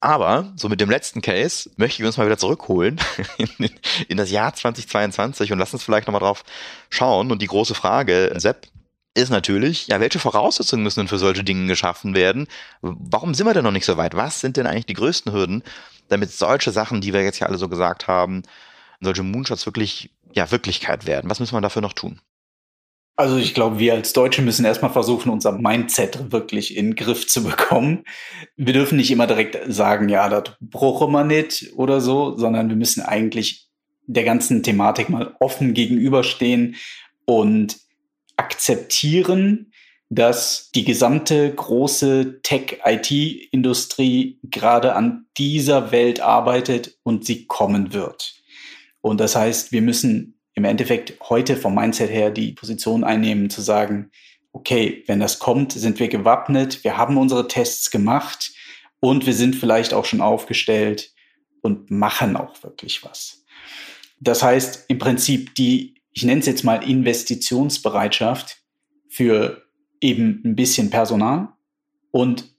Aber, so mit dem letzten Case, möchte ich uns mal wieder zurückholen *laughs* in, in das Jahr 2022 und lass uns vielleicht nochmal drauf schauen. Und die große Frage, Sepp, ist natürlich, ja, welche Voraussetzungen müssen denn für solche Dinge geschaffen werden? Warum sind wir denn noch nicht so weit? Was sind denn eigentlich die größten Hürden, damit solche Sachen, die wir jetzt ja alle so gesagt haben, solche Moonshots wirklich, ja, Wirklichkeit werden? Was müssen wir dafür noch tun? Also ich glaube, wir als Deutsche müssen erstmal versuchen, unser Mindset wirklich in den Griff zu bekommen. Wir dürfen nicht immer direkt sagen, ja, das brauche man nicht oder so, sondern wir müssen eigentlich der ganzen Thematik mal offen gegenüberstehen und akzeptieren, dass die gesamte große Tech-IT-Industrie gerade an dieser Welt arbeitet und sie kommen wird. Und das heißt, wir müssen im Endeffekt heute vom Mindset her die Position einnehmen, zu sagen, okay, wenn das kommt, sind wir gewappnet, wir haben unsere Tests gemacht und wir sind vielleicht auch schon aufgestellt und machen auch wirklich was. Das heißt, im Prinzip die, ich nenne es jetzt mal Investitionsbereitschaft für eben ein bisschen Personal und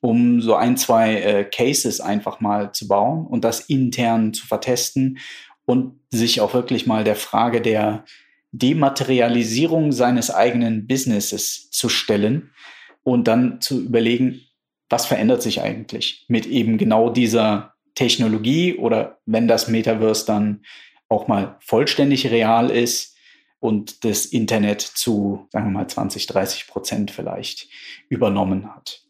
um so ein, zwei äh, Cases einfach mal zu bauen und das intern zu vertesten und sich auch wirklich mal der Frage der Dematerialisierung seines eigenen Businesses zu stellen und dann zu überlegen, was verändert sich eigentlich mit eben genau dieser Technologie oder wenn das Metaverse dann auch mal vollständig real ist und das Internet zu, sagen wir mal, 20, 30 Prozent vielleicht übernommen hat.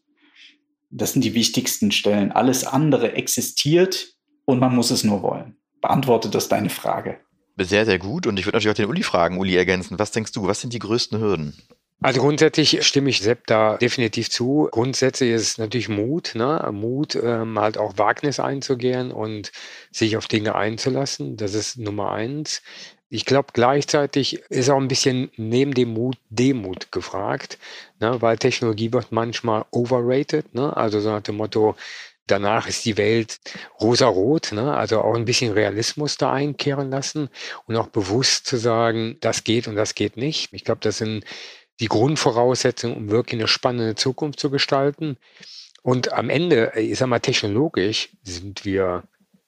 Das sind die wichtigsten Stellen. Alles andere existiert und man muss es nur wollen beantwortet das deine Frage. Sehr, sehr gut. Und ich würde natürlich auch den Uli fragen, Uli ergänzen. Was denkst du, was sind die größten Hürden? Also grundsätzlich stimme ich Sepp da definitiv zu. Grundsätzlich ist es natürlich Mut, ne? Mut, ähm, halt auch Wagnis einzugehen und sich auf Dinge einzulassen. Das ist Nummer eins. Ich glaube, gleichzeitig ist auch ein bisschen neben dem Mut Demut gefragt, ne? weil Technologie wird manchmal overrated. Ne? Also so nach dem Motto, Danach ist die Welt rosarot, ne? also auch ein bisschen Realismus da einkehren lassen und auch bewusst zu sagen, das geht und das geht nicht. Ich glaube, das sind die Grundvoraussetzungen, um wirklich eine spannende Zukunft zu gestalten. Und am Ende, ich sag mal, technologisch sind wir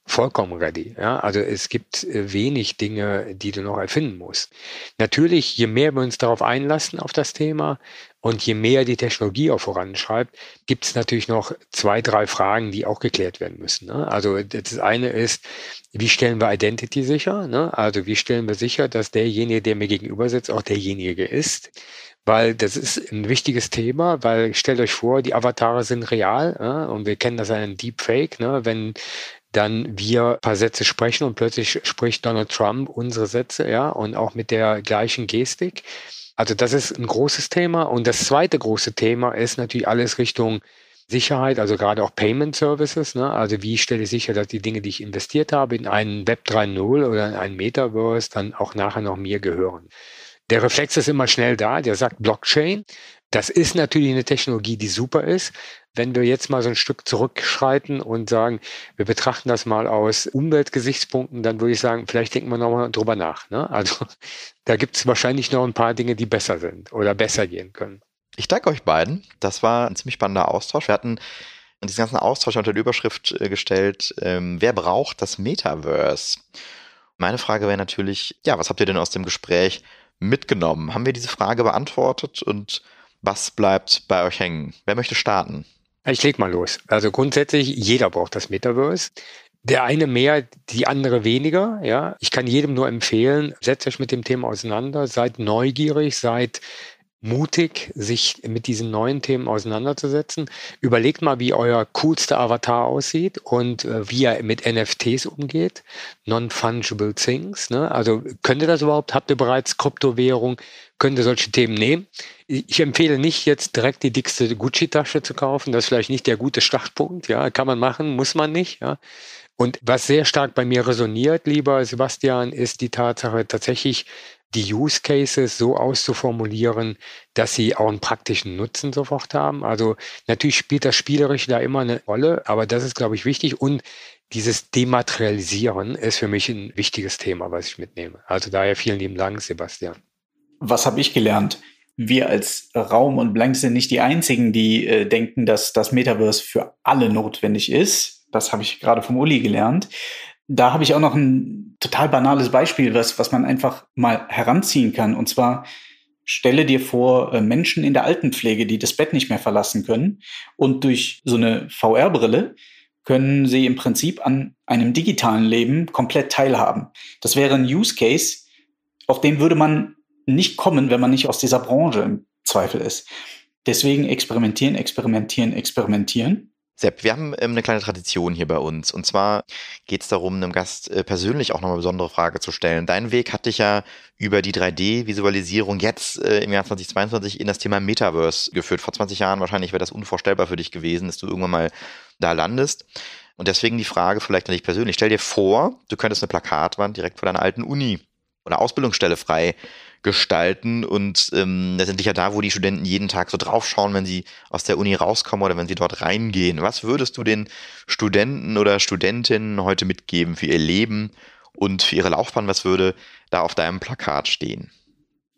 vollkommen ready. Ja? Also es gibt äh, wenig Dinge, die du noch erfinden musst. Natürlich, je mehr wir uns darauf einlassen auf das Thema und je mehr die Technologie auch voranschreibt, gibt es natürlich noch zwei, drei Fragen, die auch geklärt werden müssen. Ne? Also das eine ist, wie stellen wir Identity sicher? Ne? Also wie stellen wir sicher, dass derjenige, der mir gegenüber sitzt, auch derjenige ist? weil das ist ein wichtiges Thema, weil stellt euch vor, die Avatare sind real ja, und wir kennen das einen Deepfake, ne, wenn dann wir ein paar Sätze sprechen und plötzlich spricht Donald Trump unsere Sätze, ja, und auch mit der gleichen Gestik. Also das ist ein großes Thema. Und das zweite große Thema ist natürlich alles Richtung Sicherheit, also gerade auch Payment Services. Ne? Also wie stelle ich sicher, dass die Dinge, die ich investiert habe in einen Web 3.0 oder in einen Metaverse, dann auch nachher noch mir gehören. Der Reflex ist immer schnell da, der sagt Blockchain. Das ist natürlich eine Technologie, die super ist. Wenn wir jetzt mal so ein Stück zurückschreiten und sagen, wir betrachten das mal aus Umweltgesichtspunkten, dann würde ich sagen, vielleicht denken wir nochmal drüber nach. Ne? Also *laughs* da gibt es wahrscheinlich noch ein paar Dinge, die besser sind oder besser gehen können. Ich danke euch beiden. Das war ein ziemlich spannender Austausch. Wir hatten diesen ganzen Austausch unter die Überschrift äh, gestellt, ähm, wer braucht das Metaverse? Meine Frage wäre natürlich, ja, was habt ihr denn aus dem Gespräch mitgenommen? Haben wir diese Frage beantwortet und was bleibt bei euch hängen? Wer möchte starten? Ich leg mal los. Also grundsätzlich, jeder braucht das Metaverse. Der eine mehr, die andere weniger. Ja, ich kann jedem nur empfehlen, setzt euch mit dem Thema auseinander, seid neugierig, seid mutig, sich mit diesen neuen Themen auseinanderzusetzen. Überlegt mal, wie euer coolster Avatar aussieht und äh, wie er mit NFTs umgeht. Non-fungible things. Ne? Also könnt ihr das überhaupt? Habt ihr bereits Kryptowährung? Könnt ihr solche Themen nehmen? Ich empfehle nicht jetzt direkt die dickste Gucci-Tasche zu kaufen. Das ist vielleicht nicht der gute Startpunkt. Ja, kann man machen, muss man nicht. Ja. Und was sehr stark bei mir resoniert, lieber Sebastian, ist die Tatsache tatsächlich, die Use Cases so auszuformulieren, dass sie auch einen praktischen Nutzen sofort haben. Also natürlich spielt das Spielerische da immer eine Rolle, aber das ist, glaube ich, wichtig. Und dieses Dematerialisieren ist für mich ein wichtiges Thema, was ich mitnehme. Also daher vielen lieben Dank, Sebastian. Was habe ich gelernt? Wir als Raum und Blank sind nicht die einzigen, die äh, denken, dass das Metaverse für alle notwendig ist. Das habe ich gerade vom Uli gelernt. Da habe ich auch noch ein total banales Beispiel, was, was man einfach mal heranziehen kann. Und zwar stelle dir vor, äh, Menschen in der Altenpflege, die das Bett nicht mehr verlassen können und durch so eine VR-Brille können sie im Prinzip an einem digitalen Leben komplett teilhaben. Das wäre ein Use Case, auf den würde man nicht kommen, wenn man nicht aus dieser Branche im Zweifel ist. Deswegen experimentieren, experimentieren, experimentieren. Sepp, wir haben ähm, eine kleine Tradition hier bei uns. Und zwar geht es darum, einem Gast äh, persönlich auch noch eine besondere Frage zu stellen. Dein Weg hat dich ja über die 3D-Visualisierung jetzt äh, im Jahr 2022 in das Thema Metaverse geführt. Vor 20 Jahren wahrscheinlich wäre das unvorstellbar für dich gewesen, dass du irgendwann mal da landest. Und deswegen die Frage vielleicht an dich persönlich. Stell dir vor, du könntest eine Plakatwand direkt vor deiner alten Uni oder Ausbildungsstelle frei gestalten und ähm, letztendlich ja da, wo die Studenten jeden Tag so draufschauen, wenn sie aus der Uni rauskommen oder wenn sie dort reingehen. Was würdest du den Studenten oder Studentinnen heute mitgeben für ihr Leben und für ihre Laufbahn? Was würde da auf deinem Plakat stehen?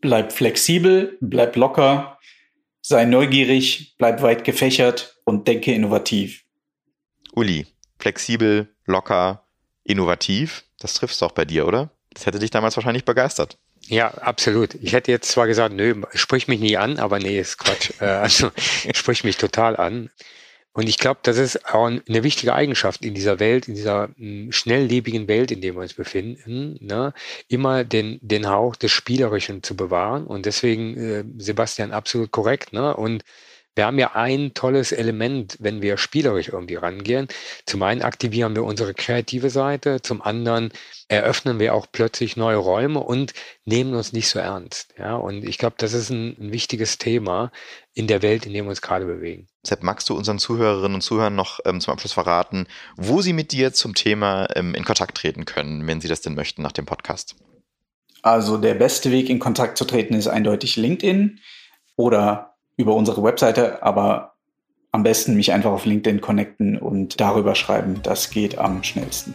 Bleib flexibel, bleib locker, sei neugierig, bleib weit gefächert und denke innovativ. Uli, flexibel, locker, innovativ, das triffst du auch bei dir, oder? Das hätte dich damals wahrscheinlich begeistert. Ja, absolut. Ich hätte jetzt zwar gesagt, nö, sprich mich nie an, aber nee, ist Quatsch. Äh, also *laughs* sprich mich total an. Und ich glaube, das ist auch eine wichtige Eigenschaft in dieser Welt, in dieser hm, schnelllebigen Welt, in der wir uns befinden, ne? immer den, den Hauch des Spielerischen zu bewahren. Und deswegen, äh, Sebastian, absolut korrekt. Ne? Und wir haben ja ein tolles Element, wenn wir spielerisch irgendwie rangehen. Zum einen aktivieren wir unsere kreative Seite, zum anderen eröffnen wir auch plötzlich neue Räume und nehmen uns nicht so ernst. Ja, und ich glaube, das ist ein, ein, wichtiges Thema in der Welt, in der wir uns gerade bewegen. Sepp, magst du unseren Zuhörerinnen und Zuhörern noch ähm, zum Abschluss verraten, wo sie mit dir zum Thema ähm, in Kontakt treten können, wenn sie das denn möchten nach dem Podcast? Also der beste Weg in Kontakt zu treten ist eindeutig LinkedIn oder über unsere Webseite, aber am besten mich einfach auf LinkedIn connecten und darüber schreiben. Das geht am schnellsten.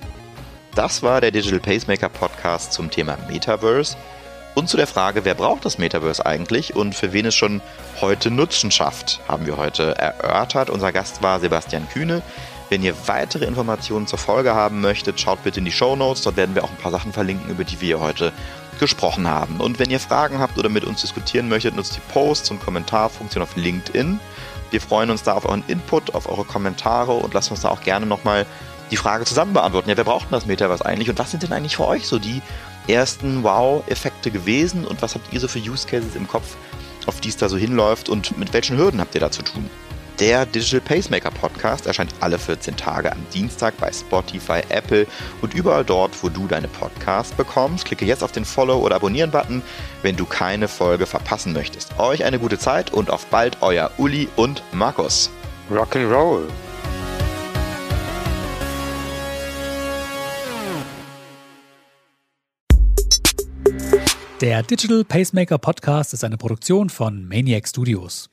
Das war der Digital Pacemaker Podcast zum Thema Metaverse und zu der Frage, wer braucht das Metaverse eigentlich und für wen es schon heute Nutzen schafft, haben wir heute erörtert. Unser Gast war Sebastian Kühne. Wenn ihr weitere Informationen zur Folge haben möchtet, schaut bitte in die Show Notes. Dort werden wir auch ein paar Sachen verlinken, über die wir heute gesprochen haben. Und wenn ihr Fragen habt oder mit uns diskutieren möchtet, nutzt die Posts und Kommentarfunktion auf LinkedIn. Wir freuen uns da auf euren Input, auf eure Kommentare und lasst uns da auch gerne nochmal die Frage zusammen beantworten. Ja, wer braucht denn das Metaverse eigentlich und was sind denn eigentlich für euch so die ersten Wow-Effekte gewesen und was habt ihr so für Use Cases im Kopf, auf die es da so hinläuft und mit welchen Hürden habt ihr da zu tun? Der Digital Pacemaker Podcast erscheint alle 14 Tage am Dienstag bei Spotify, Apple und überall dort, wo du deine Podcasts bekommst. Klicke jetzt auf den Follow- oder Abonnieren-Button, wenn du keine Folge verpassen möchtest. Euch eine gute Zeit und auf bald, euer Uli und Markus. Rock'n'Roll. Der Digital Pacemaker Podcast ist eine Produktion von Maniac Studios.